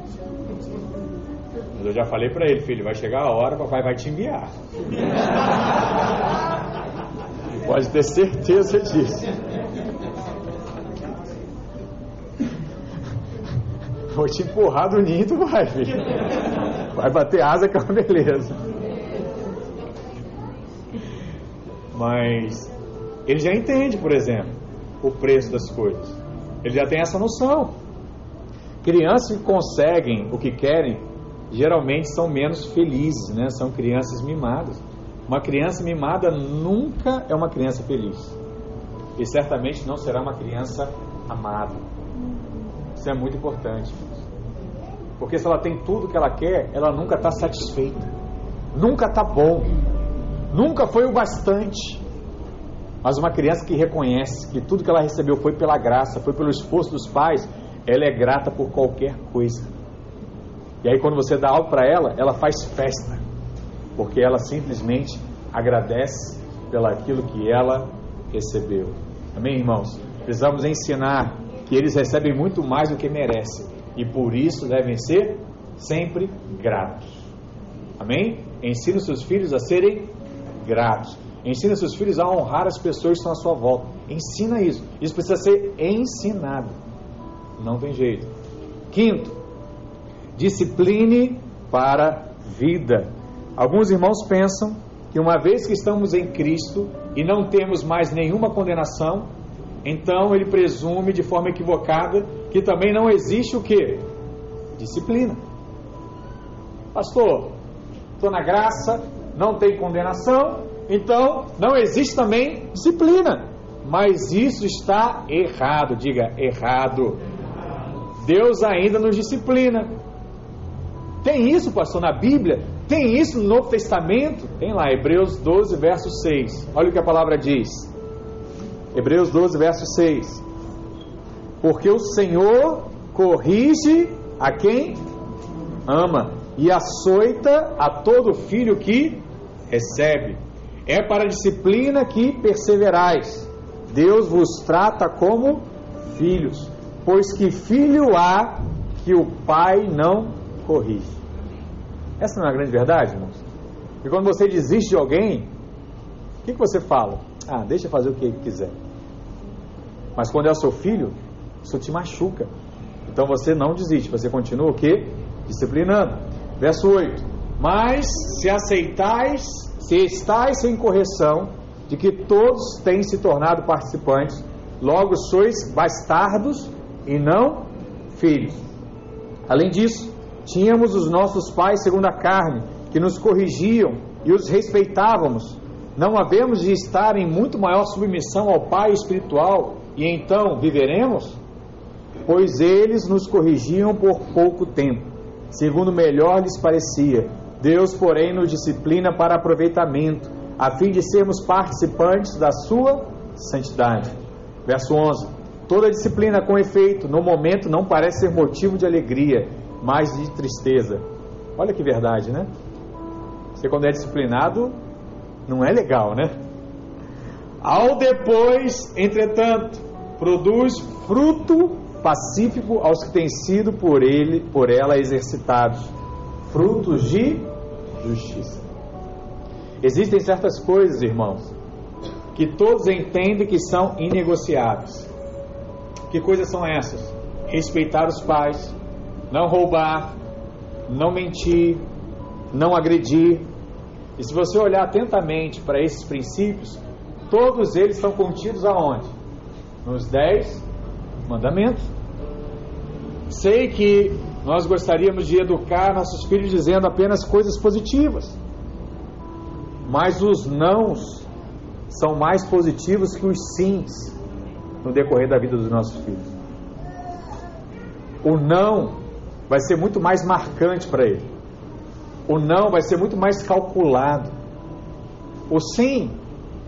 Mas eu já falei para ele, filho, vai chegar a hora, papai vai te enviar. Pode ter certeza disso. Vou te empurrar do ninho, tu vai, filho. Vai bater asa com a beleza. Mas ele já entende, por exemplo, o preço das coisas. Ele já tem essa noção. Crianças que conseguem o que querem geralmente são menos felizes, né? São crianças mimadas. Uma criança mimada nunca é uma criança feliz. E certamente não será uma criança amada. Isso é muito importante. Porque se ela tem tudo que ela quer, ela nunca está satisfeita. Nunca está bom. Nunca foi o bastante. Mas uma criança que reconhece que tudo que ela recebeu foi pela graça, foi pelo esforço dos pais, ela é grata por qualquer coisa. E aí quando você dá algo para ela, ela faz festa, porque ela simplesmente agradece pelaquilo que ela recebeu. Amém, irmãos? Precisamos ensinar que eles recebem muito mais do que merecem e por isso devem ser sempre gratos. Amém? Ensina os seus filhos a serem gratos. Ensina seus filhos a honrar as pessoas que estão à sua volta. Ensina isso. Isso precisa ser ensinado. Não tem jeito. Quinto, discipline para vida. Alguns irmãos pensam que uma vez que estamos em Cristo e não temos mais nenhuma condenação, então ele presume de forma equivocada que também não existe o que? Disciplina. Pastor, estou na graça, não tem condenação, então não existe também disciplina. Mas isso está errado, diga errado. Deus ainda nos disciplina. Tem isso, pastor, na Bíblia? Tem isso no Novo Testamento? Tem lá, Hebreus 12, verso 6. Olha o que a palavra diz. Hebreus 12, verso 6. Porque o Senhor corrige a quem ama e açoita a todo filho que recebe. É para a disciplina que perseverais. Deus vos trata como filhos, pois que filho há que o pai não corrige. Essa não é a grande verdade, irmãos? E quando você desiste de alguém, o que, que você fala? Ah, deixa fazer o que ele quiser. Mas quando é o seu filho, isso te machuca. Então você não desiste, você continua o que? Disciplinando. Verso 8. Mas se aceitais, se estáis sem correção, de que todos têm se tornado participantes, logo sois bastardos e não filhos. Além disso, Tínhamos os nossos pais segundo a carne, que nos corrigiam e os respeitávamos. Não havemos de estar em muito maior submissão ao Pai espiritual e então viveremos? Pois eles nos corrigiam por pouco tempo, segundo melhor lhes parecia, Deus, porém, nos disciplina para aproveitamento, a fim de sermos participantes da sua santidade. Verso 11. Toda disciplina com efeito, no momento, não parece ser motivo de alegria, mas de tristeza. Olha que verdade, né? Você, quando é disciplinado, não é legal, né? Ao depois, entretanto, produz fruto pacífico aos que têm sido por ele, por ela exercitados, frutos de justiça. Existem certas coisas, irmãos, que todos entendem que são inegociáveis. Que coisas são essas? Respeitar os pais, não roubar, não mentir, não agredir. E se você olhar atentamente para esses princípios, todos eles estão contidos aonde? Nos dez mandamentos. Sei que nós gostaríamos de educar nossos filhos dizendo apenas coisas positivas, mas os nãos são mais positivos que os sims no decorrer da vida dos nossos filhos. O não vai ser muito mais marcante para ele. O não vai ser muito mais calculado. O sim,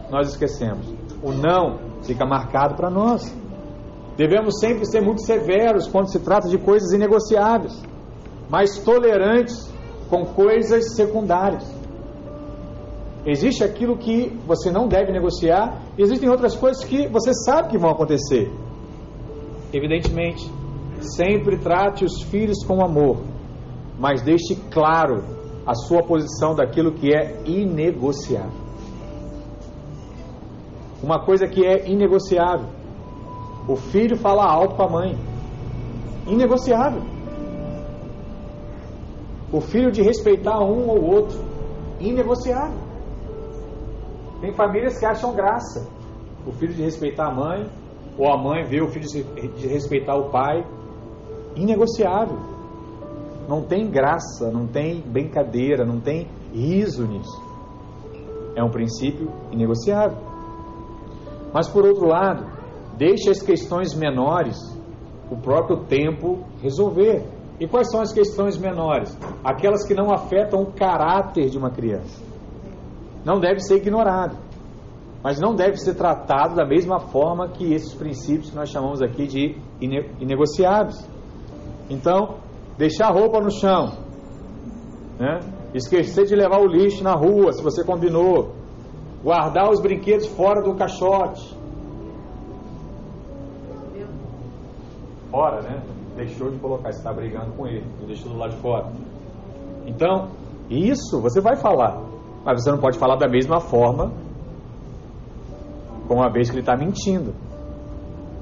nós esquecemos. O não fica marcado para nós. Devemos sempre ser muito severos quando se trata de coisas inegociáveis, mas tolerantes com coisas secundárias. Existe aquilo que você não deve negociar, existem outras coisas que você sabe que vão acontecer. Evidentemente, sempre trate os filhos com amor, mas deixe claro a sua posição daquilo que é inegociável. Uma coisa que é inegociável o filho fala alto com a mãe. Inegociável. O filho de respeitar um ou outro. Inegociável. Tem famílias que acham graça. O filho de respeitar a mãe, ou a mãe vê o filho de respeitar o pai. Inegociável. Não tem graça, não tem brincadeira, não tem riso nisso. É um princípio inegociável. Mas por outro lado, Deixe as questões menores o próprio tempo resolver. E quais são as questões menores? Aquelas que não afetam o caráter de uma criança. Não deve ser ignorado, mas não deve ser tratado da mesma forma que esses princípios que nós chamamos aqui de inegociáveis. Então, deixar a roupa no chão, né? esquecer de levar o lixo na rua, se você combinou, guardar os brinquedos fora do caixote, fora, né? Deixou de colocar, está brigando com ele, deixou do lado de fora. Então, isso você vai falar, mas você não pode falar da mesma forma com a vez que ele está mentindo,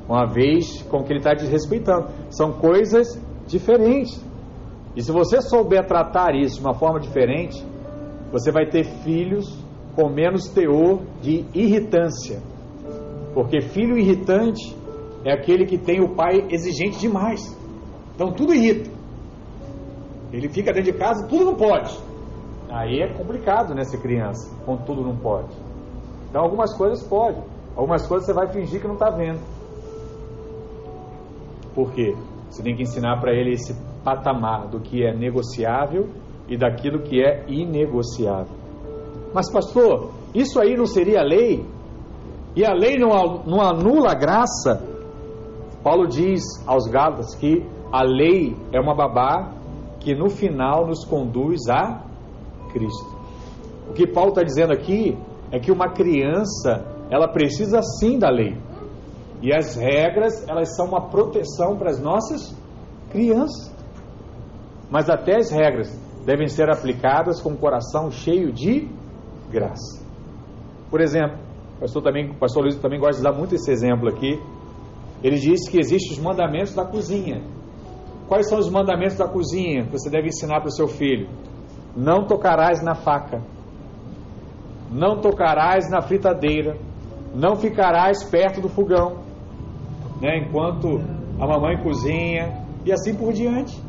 com a vez com que ele está desrespeitando. São coisas diferentes. E se você souber tratar isso de uma forma diferente, você vai ter filhos com menos teor de irritância. Porque filho irritante é aquele que tem o pai exigente demais. Então tudo irrita. Ele fica dentro de casa, tudo não pode. Aí é complicado, né, ser criança, quando tudo não pode. Então algumas coisas pode, algumas coisas você vai fingir que não está vendo. Por quê? Você tem que ensinar para ele esse patamar do que é negociável e daquilo que é inegociável. Mas pastor, isso aí não seria lei? E a lei não, anula a graça? Paulo diz aos Gálatas que a lei é uma babá que no final nos conduz a Cristo. O que Paulo está dizendo aqui é que uma criança ela precisa sim da lei e as regras elas são uma proteção para as nossas crianças. Mas até as regras devem ser aplicadas com o coração cheio de graça. Por exemplo, o pastor, também, o pastor Luiz também gosta de dar muito esse exemplo aqui ele diz que existem os mandamentos da cozinha. Quais são os mandamentos da cozinha que você deve ensinar para o seu filho? Não tocarás na faca, não tocarás na fritadeira, não ficarás perto do fogão, né, enquanto a mamãe cozinha e assim por diante.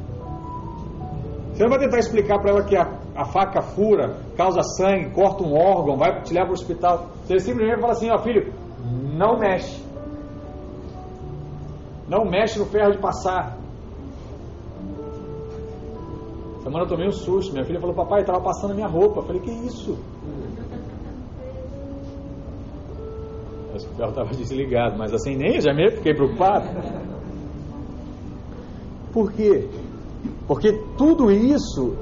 Você não vai tentar explicar para ela que a, a, faca fura, causa sangue, corta um órgão, vai te levar para o hospital. Você simplesmente fala assim: ó filho, não mexe. Não mexe no ferro de passar. Semana eu tomei um susto. Minha filha falou: Papai, estava passando minha roupa. Eu falei: Que isso? Ela estava desligado, mas assim nem já me fiquei preocupado. Por quê? Porque tudo isso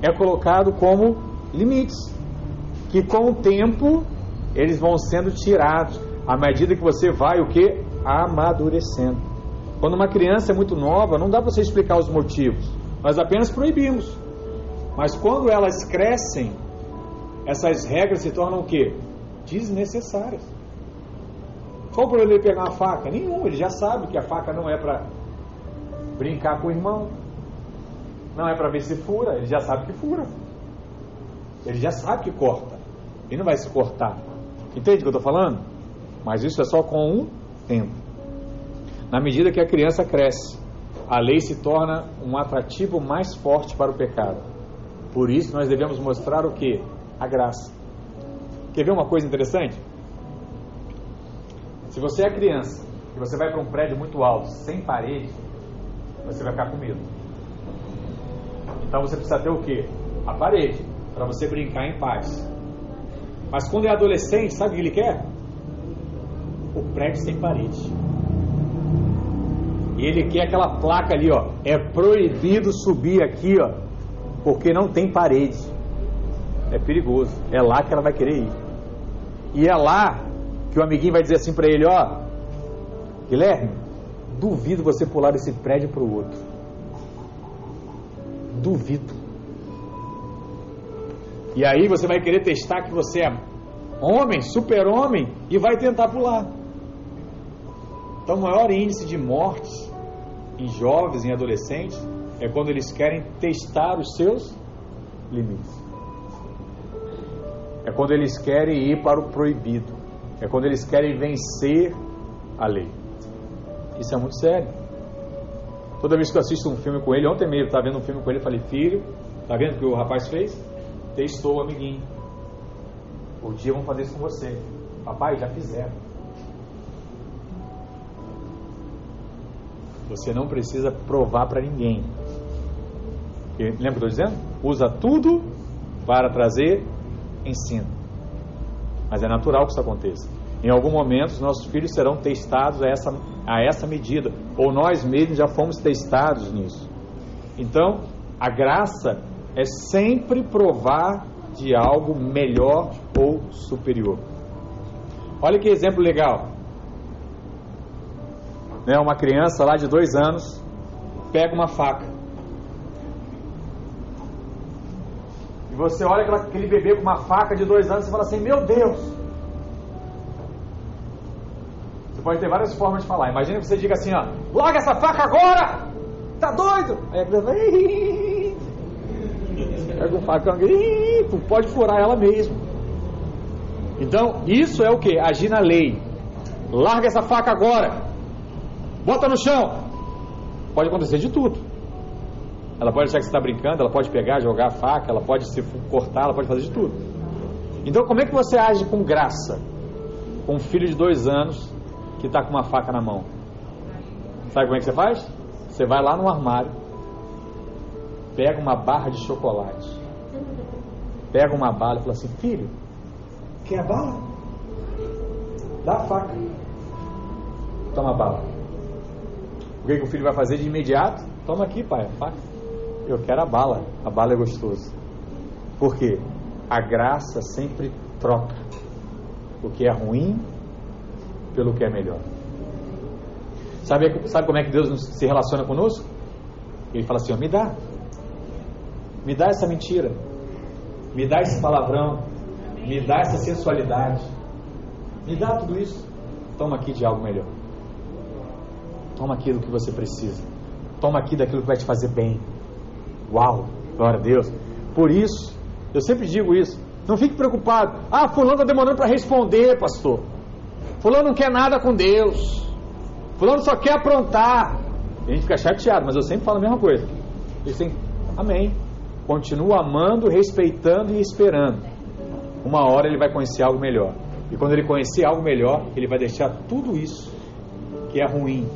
é colocado como limites, que com o tempo eles vão sendo tirados à medida que você vai o que amadurecendo. Quando uma criança é muito nova, não dá para você explicar os motivos, nós apenas proibimos. Mas quando elas crescem, essas regras se tornam o que? Desnecessárias. Qual o problema pegar uma faca? Nenhum, ele já sabe que a faca não é para brincar com o irmão, não é para ver se fura, ele já sabe que fura. Ele já sabe que corta. Ele não vai se cortar. Entende o que eu estou falando? Mas isso é só com um tempo. Na medida que a criança cresce, a lei se torna um atrativo mais forte para o pecado. Por isso nós devemos mostrar o que? A graça. Quer ver uma coisa interessante? Se você é criança e você vai para um prédio muito alto, sem parede, você vai ficar com medo. Então você precisa ter o que? A parede, para você brincar em paz. Mas quando é adolescente, sabe o que ele quer? O prédio sem parede. E ele quer aquela placa ali, ó. É proibido subir aqui, ó, porque não tem parede. É perigoso. É lá que ela vai querer ir. E é lá que o amiguinho vai dizer assim para ele, ó, Guilherme, duvido você pular desse prédio para o outro. Duvido. E aí você vai querer testar que você é homem, super-homem, e vai tentar pular. Então, o maior índice de mortes em jovens, em adolescentes, é quando eles querem testar os seus limites. É quando eles querem ir para o proibido. É quando eles querem vencer a lei. Isso é muito sério. Toda vez que eu assisto um filme com ele, ontem mesmo estava vendo um filme com ele, eu falei, filho, tá vendo o que o rapaz fez? Testou, amiguinho. O dia vão fazer isso com você. Papai, já fizeram. Você não precisa provar para ninguém. lembra que eu estou dizendo? Usa tudo para trazer ensino. Mas é natural que isso aconteça. Em algum momento, os nossos filhos serão testados a essa, a essa medida, ou nós mesmos já fomos testados nisso. Então, a graça é sempre provar de algo melhor ou superior. Olha que exemplo legal. Né, uma criança lá de dois anos pega uma faca. E você olha aquele bebê com uma faca de dois anos e fala assim: Meu Deus, Você pode ter várias formas de falar. Imagina que você diga assim, ó, larga essa faca agora! Tá doido? Aí a criança vai. Pega o facão pode furar ela mesmo. Então, isso é o que? Agir na lei. Larga essa faca agora. Bota no chão. Pode acontecer de tudo. Ela pode achar que você está brincando, ela pode pegar, jogar a faca, ela pode se cortar, ela pode fazer de tudo. Então, como é que você age com graça? Com um filho de dois anos que está com uma faca na mão. Sabe como é que você faz? Você vai lá no armário, pega uma barra de chocolate, pega uma bala e fala assim: Filho, quer a bala? Dá a faca. Toma a bala. O que, que o filho vai fazer de imediato? Toma aqui, pai, faca. Eu quero a bala. A bala é gostoso. Por quê? A graça sempre troca. O que é ruim pelo que é melhor. Sabe, sabe como é que Deus se relaciona conosco? Ele fala assim: ó, me dá, me dá essa mentira, me dá esse palavrão, me dá essa sensualidade, me dá tudo isso. Toma aqui de algo melhor. Toma aquilo que você precisa. Toma aqui daquilo que vai te fazer bem. Uau, glória a Deus. Por isso, eu sempre digo isso. Não fique preocupado. Ah, fulano está demorando para responder, pastor. Fulano não quer nada com Deus. Fulano só quer aprontar. a gente fica chateado, mas eu sempre falo a mesma coisa. Eles têm, amém. Continua amando, respeitando e esperando. Uma hora ele vai conhecer algo melhor. E quando ele conhecer algo melhor, ele vai deixar tudo isso que é ruim,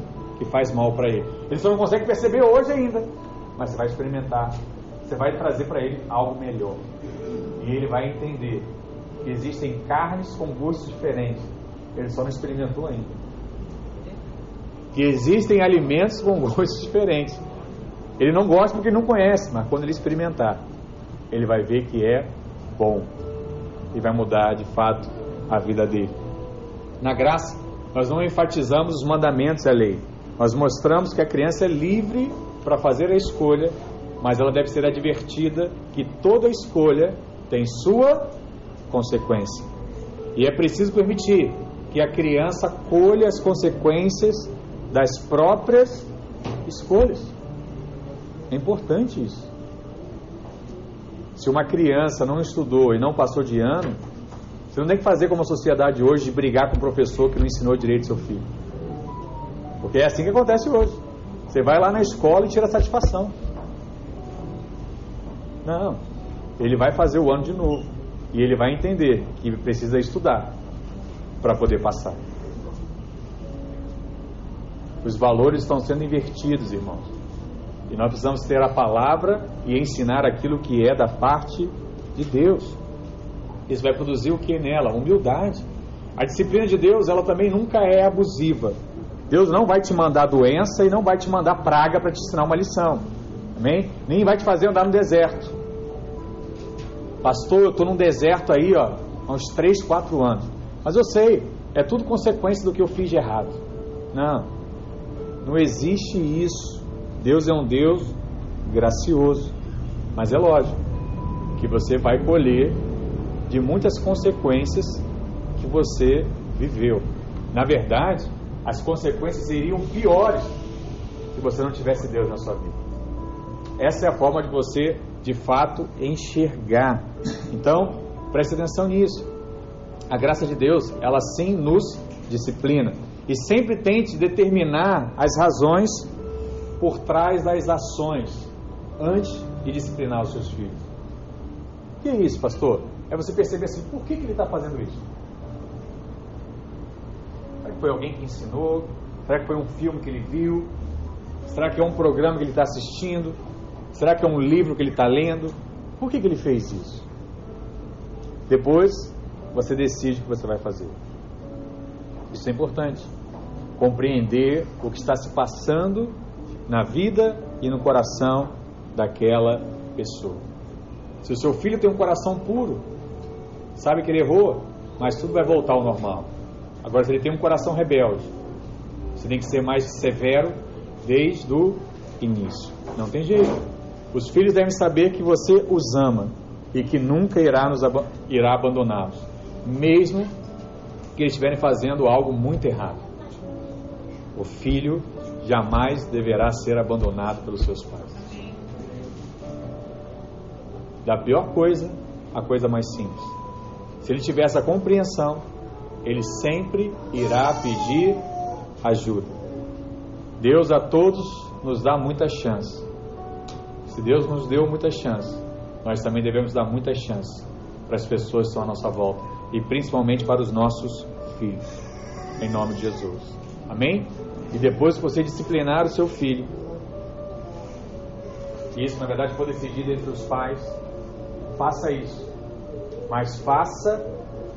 que faz mal para ele. Ele só não consegue perceber hoje ainda. mas você vai experimentar. Você vai trazer para ele algo melhor. E ele vai entender que existem carnes com gostos diferentes. Ele só não experimentou ainda. Que existem alimentos com gostos diferentes. Ele não gosta porque não conhece, mas quando ele experimentar, ele vai ver que é bom e vai mudar de fato a vida dele. Na graça, nós não enfatizamos os mandamentos e a lei. Nós mostramos que a criança é livre para fazer a escolha, mas ela deve ser advertida que toda escolha tem sua consequência. E é preciso permitir que a criança colha as consequências das próprias escolhas. É importante isso. Se uma criança não estudou e não passou de ano, você não tem que fazer como a sociedade hoje de brigar com o professor que não ensinou direito seu filho. Porque é assim que acontece hoje. Você vai lá na escola e tira satisfação. Não. Ele vai fazer o ano de novo. E ele vai entender que precisa estudar para poder passar. Os valores estão sendo invertidos, irmãos. E nós precisamos ter a palavra e ensinar aquilo que é da parte de Deus. Isso vai produzir o que nela? Humildade. A disciplina de Deus, ela também nunca é abusiva. Deus não vai te mandar doença e não vai te mandar praga para te ensinar uma lição. Amém? Nem vai te fazer andar no deserto. Pastor, eu estou num deserto aí, ó, há uns 3, 4 anos. Mas eu sei, é tudo consequência do que eu fiz de errado. Não. Não existe isso. Deus é um Deus gracioso. Mas é lógico que você vai colher de muitas consequências que você viveu. Na verdade, as consequências seriam piores se você não tivesse Deus na sua vida. Essa é a forma de você, de fato, enxergar. Então, preste atenção nisso. A graça de Deus, ela sim nos disciplina. E sempre tente determinar as razões por trás das ações antes de disciplinar os seus filhos. O que é isso, pastor? É você perceber assim, por que, que ele está fazendo isso? Foi alguém que ensinou? Será que foi um filme que ele viu? Será que é um programa que ele está assistindo? Será que é um livro que ele está lendo? Por que, que ele fez isso? Depois você decide o que você vai fazer. Isso é importante. Compreender o que está se passando na vida e no coração daquela pessoa. Se o seu filho tem um coração puro, sabe que ele errou, mas tudo vai voltar ao normal. Agora, se ele tem um coração rebelde, você tem que ser mais severo desde o início. Não tem jeito. Os filhos devem saber que você os ama e que nunca irá, nos ab irá abandoná-los, mesmo que eles estiverem fazendo algo muito errado. O filho jamais deverá ser abandonado pelos seus pais. Da pior coisa, a coisa mais simples. Se ele tiver essa compreensão, ele sempre irá pedir ajuda. Deus a todos nos dá muita chance. Se Deus nos deu muita chance, nós também devemos dar muita chance para as pessoas que estão à nossa volta e principalmente para os nossos filhos. Em nome de Jesus. Amém? E depois que você disciplinar o seu filho, isso na verdade for decidido entre os pais, faça isso. Mas faça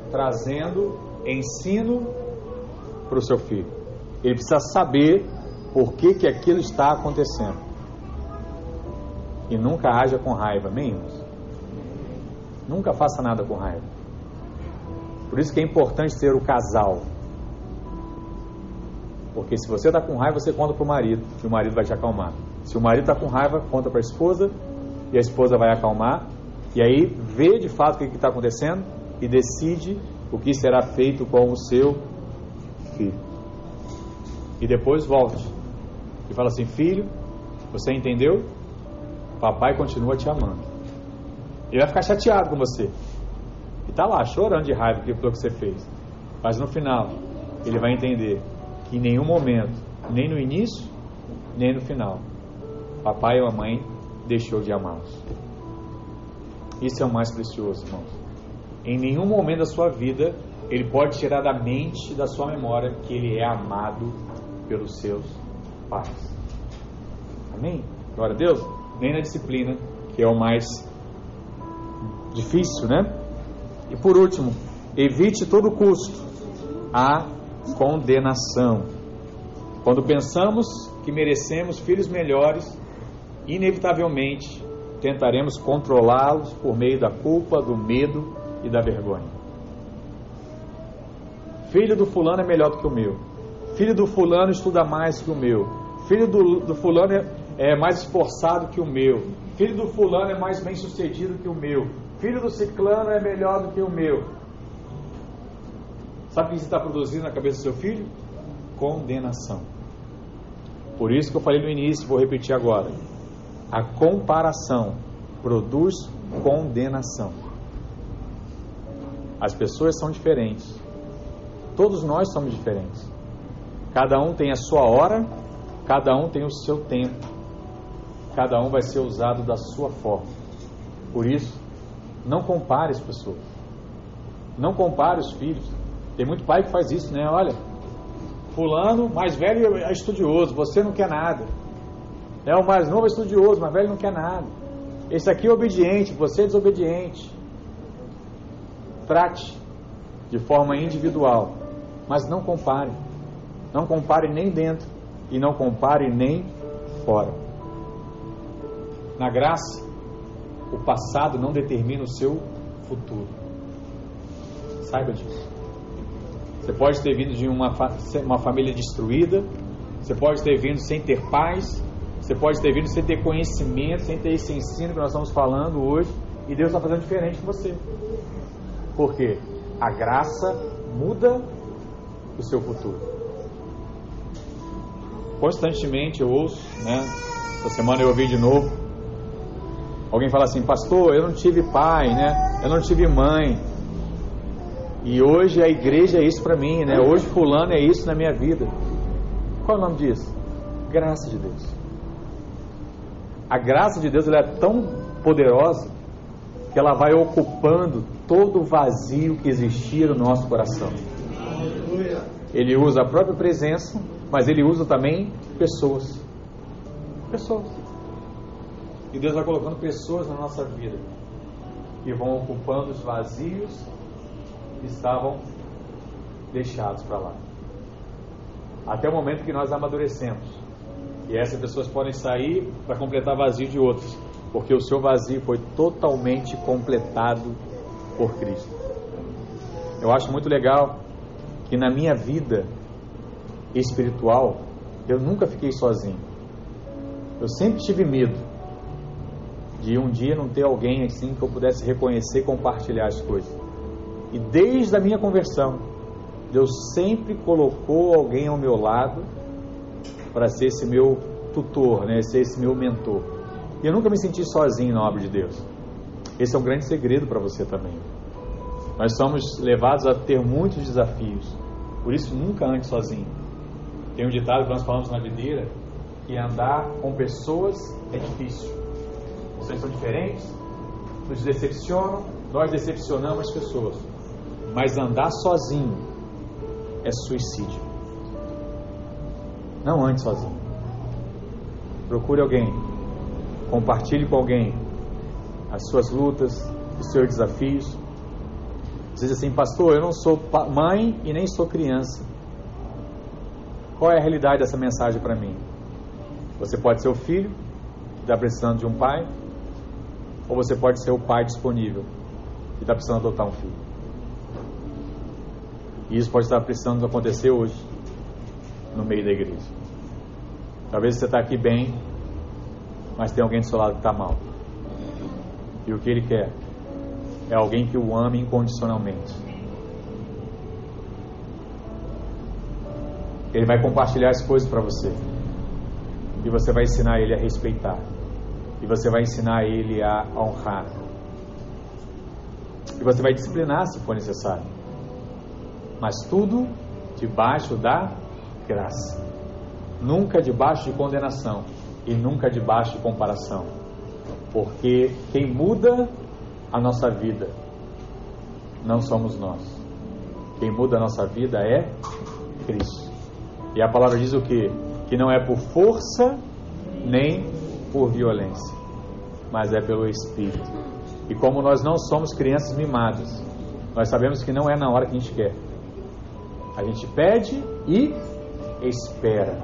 trazendo ensino para o seu filho. Ele precisa saber por que, que aquilo está acontecendo. E nunca haja com raiva, amém? Nunca faça nada com raiva. Por isso que é importante ter o casal. Porque se você está com raiva, você conta para o marido, e o marido vai te acalmar. Se o marido está com raiva, conta para a esposa, e a esposa vai acalmar, e aí vê de fato o que está acontecendo e decide o que será feito com o seu filho. E depois volte e fala assim: Filho, você entendeu? Papai continua te amando. Ele vai ficar chateado com você. E está lá chorando de raiva pelo que você fez. Mas no final, ele vai entender que em nenhum momento, nem no início, nem no final, papai ou a mãe deixou de amá-los. Isso é o mais precioso, irmãos. Em nenhum momento da sua vida ele pode tirar da mente, da sua memória, que ele é amado pelos seus pais. Amém? Glória a Deus. nem na disciplina, que é o mais difícil, né? E por último, evite todo custo a condenação. Quando pensamos que merecemos filhos melhores, inevitavelmente tentaremos controlá-los por meio da culpa, do medo e da vergonha. Filho do fulano é melhor do que o meu. Filho do fulano estuda mais que o meu. Filho do, do fulano é, é mais esforçado que o meu. Filho do fulano é mais bem sucedido que o meu. Filho do ciclano é melhor do que o meu. Sabe o que você está produzindo na cabeça do seu filho? Condenação. Por isso que eu falei no início, vou repetir agora. A comparação produz condenação. As pessoas são diferentes. Todos nós somos diferentes. Cada um tem a sua hora, cada um tem o seu tempo. Cada um vai ser usado da sua forma. Por isso, não compare as pessoas. Não compare os filhos. Tem muito pai que faz isso, né? Olha, fulano, mais velho é estudioso, você não quer nada. É o mais novo é estudioso, mais velho não quer nada. Esse aqui é obediente, você é desobediente. Trate de forma individual, mas não compare. Não compare nem dentro e não compare nem fora. Na graça, o passado não determina o seu futuro. Saiba disso. Você pode ter vindo de uma, uma família destruída, você pode ter vindo sem ter paz, você pode ter vindo sem ter conhecimento, sem ter esse ensino que nós estamos falando hoje, e Deus está fazendo diferente com você. Por quê? A graça muda o seu futuro. Constantemente eu ouço, né? Essa semana eu ouvi de novo. Alguém fala assim, pastor, eu não tive pai, né? Eu não tive mãe. E hoje a igreja é isso para mim, né? Hoje fulano é isso na minha vida. Qual é o nome disso? Graça de Deus. A graça de Deus ela é tão poderosa que ela vai ocupando todo o vazio que existia no nosso coração. Ele usa a própria presença, mas ele usa também pessoas. Pessoas. E Deus vai colocando pessoas na nossa vida que vão ocupando os vazios estavam deixados para lá. Até o momento que nós amadurecemos. E essas pessoas podem sair para completar vazio de outros, porque o seu vazio foi totalmente completado por Cristo. Eu acho muito legal que na minha vida espiritual eu nunca fiquei sozinho. Eu sempre tive medo de um dia não ter alguém assim que eu pudesse reconhecer e compartilhar as coisas. E desde a minha conversão, Deus sempre colocou alguém ao meu lado para ser esse meu tutor, né? ser esse meu mentor. E eu nunca me senti sozinho na obra de Deus. Esse é um grande segredo para você também. Nós somos levados a ter muitos desafios, por isso nunca ande sozinho. Tem um ditado que nós falamos na videira que andar com pessoas é difícil. Vocês são diferentes, nos decepcionam, nós decepcionamos as pessoas. Mas andar sozinho é suicídio. Não ande sozinho. Procure alguém. Compartilhe com alguém as suas lutas, os seus desafios. Diz assim, pastor, eu não sou mãe e nem sou criança. Qual é a realidade dessa mensagem para mim? Você pode ser o filho que está precisando de um pai, ou você pode ser o pai disponível que está precisando adotar um filho. E isso pode estar precisando acontecer hoje, no meio da igreja. Talvez você está aqui bem, mas tem alguém do seu lado que está mal. E o que ele quer é alguém que o ame incondicionalmente. Ele vai compartilhar as coisas para você. E você vai ensinar ele a respeitar. E você vai ensinar ele a honrar. E você vai disciplinar se for necessário mas tudo debaixo da graça. Nunca debaixo de condenação e nunca debaixo de comparação. Porque quem muda a nossa vida não somos nós. Quem muda a nossa vida é Cristo. E a palavra diz o que? Que não é por força nem por violência, mas é pelo Espírito. E como nós não somos crianças mimadas, nós sabemos que não é na hora que a gente quer. A gente pede e espera,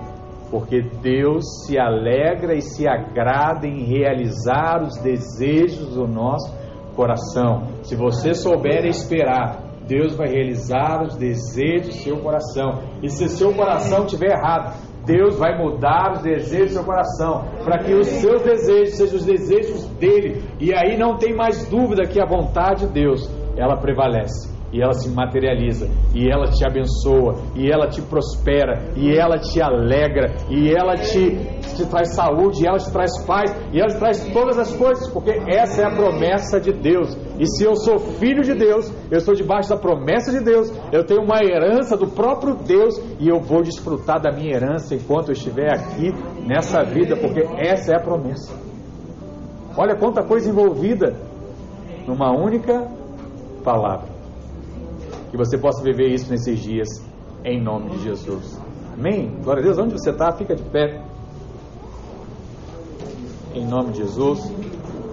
porque Deus se alegra e se agrada em realizar os desejos do nosso coração. Se você souber esperar, Deus vai realizar os desejos do seu coração. E se seu coração estiver errado, Deus vai mudar os desejos do seu coração, para que os seus desejos sejam os desejos dele. E aí não tem mais dúvida que a vontade de Deus, ela prevalece e ela se materializa, e ela te abençoa, e ela te prospera, e ela te alegra, e ela te, te traz saúde, e ela te traz paz, e ela te traz todas as coisas, porque essa é a promessa de Deus. E se eu sou filho de Deus, eu estou debaixo da promessa de Deus, eu tenho uma herança do próprio Deus, e eu vou desfrutar da minha herança enquanto eu estiver aqui nessa vida, porque essa é a promessa. Olha quanta coisa envolvida numa única palavra. Que você possa viver isso nesses dias, em nome de Jesus. Amém? Glória a Deus. Onde você está, fica de pé. Em nome de Jesus.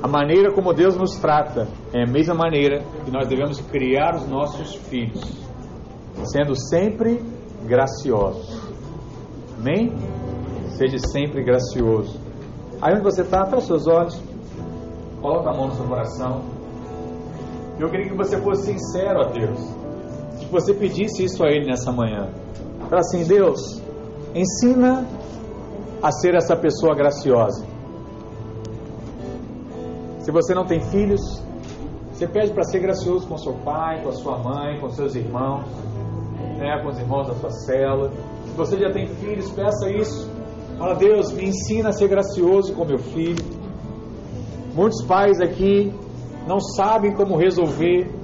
A maneira como Deus nos trata é a mesma maneira que nós devemos criar os nossos filhos, sendo sempre graciosos. Amém? Seja sempre gracioso. Aí onde você está, feche seus olhos, coloca a mão no seu coração. Eu queria que você fosse sincero a Deus que você pedisse isso a Ele nessa manhã. Fala assim: Deus, ensina a ser essa pessoa graciosa. Se você não tem filhos, você pede para ser gracioso com seu pai, com a sua mãe, com seus irmãos, né, com os irmãos da sua cela. Se você já tem filhos, peça isso. Fala, Deus, me ensina a ser gracioso com meu filho. Muitos pais aqui não sabem como resolver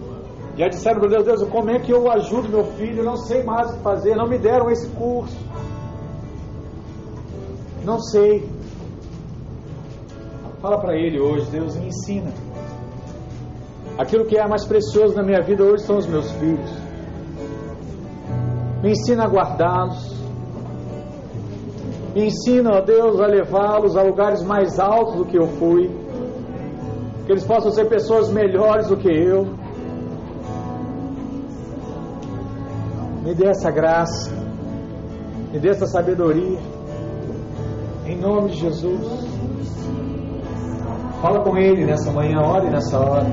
já disseram para Deus, Deus, como é que eu ajudo meu filho? Eu não sei mais o que fazer, não me deram esse curso. Não sei. Fala para ele hoje, Deus me ensina. Aquilo que é mais precioso na minha vida hoje são os meus filhos. Me ensina a guardá-los. Me ensina, ó Deus, a levá-los a lugares mais altos do que eu fui. Que eles possam ser pessoas melhores do que eu Me dê essa graça, me dê essa sabedoria, em nome de Jesus. Fala com Ele nessa manhã, ore nessa hora.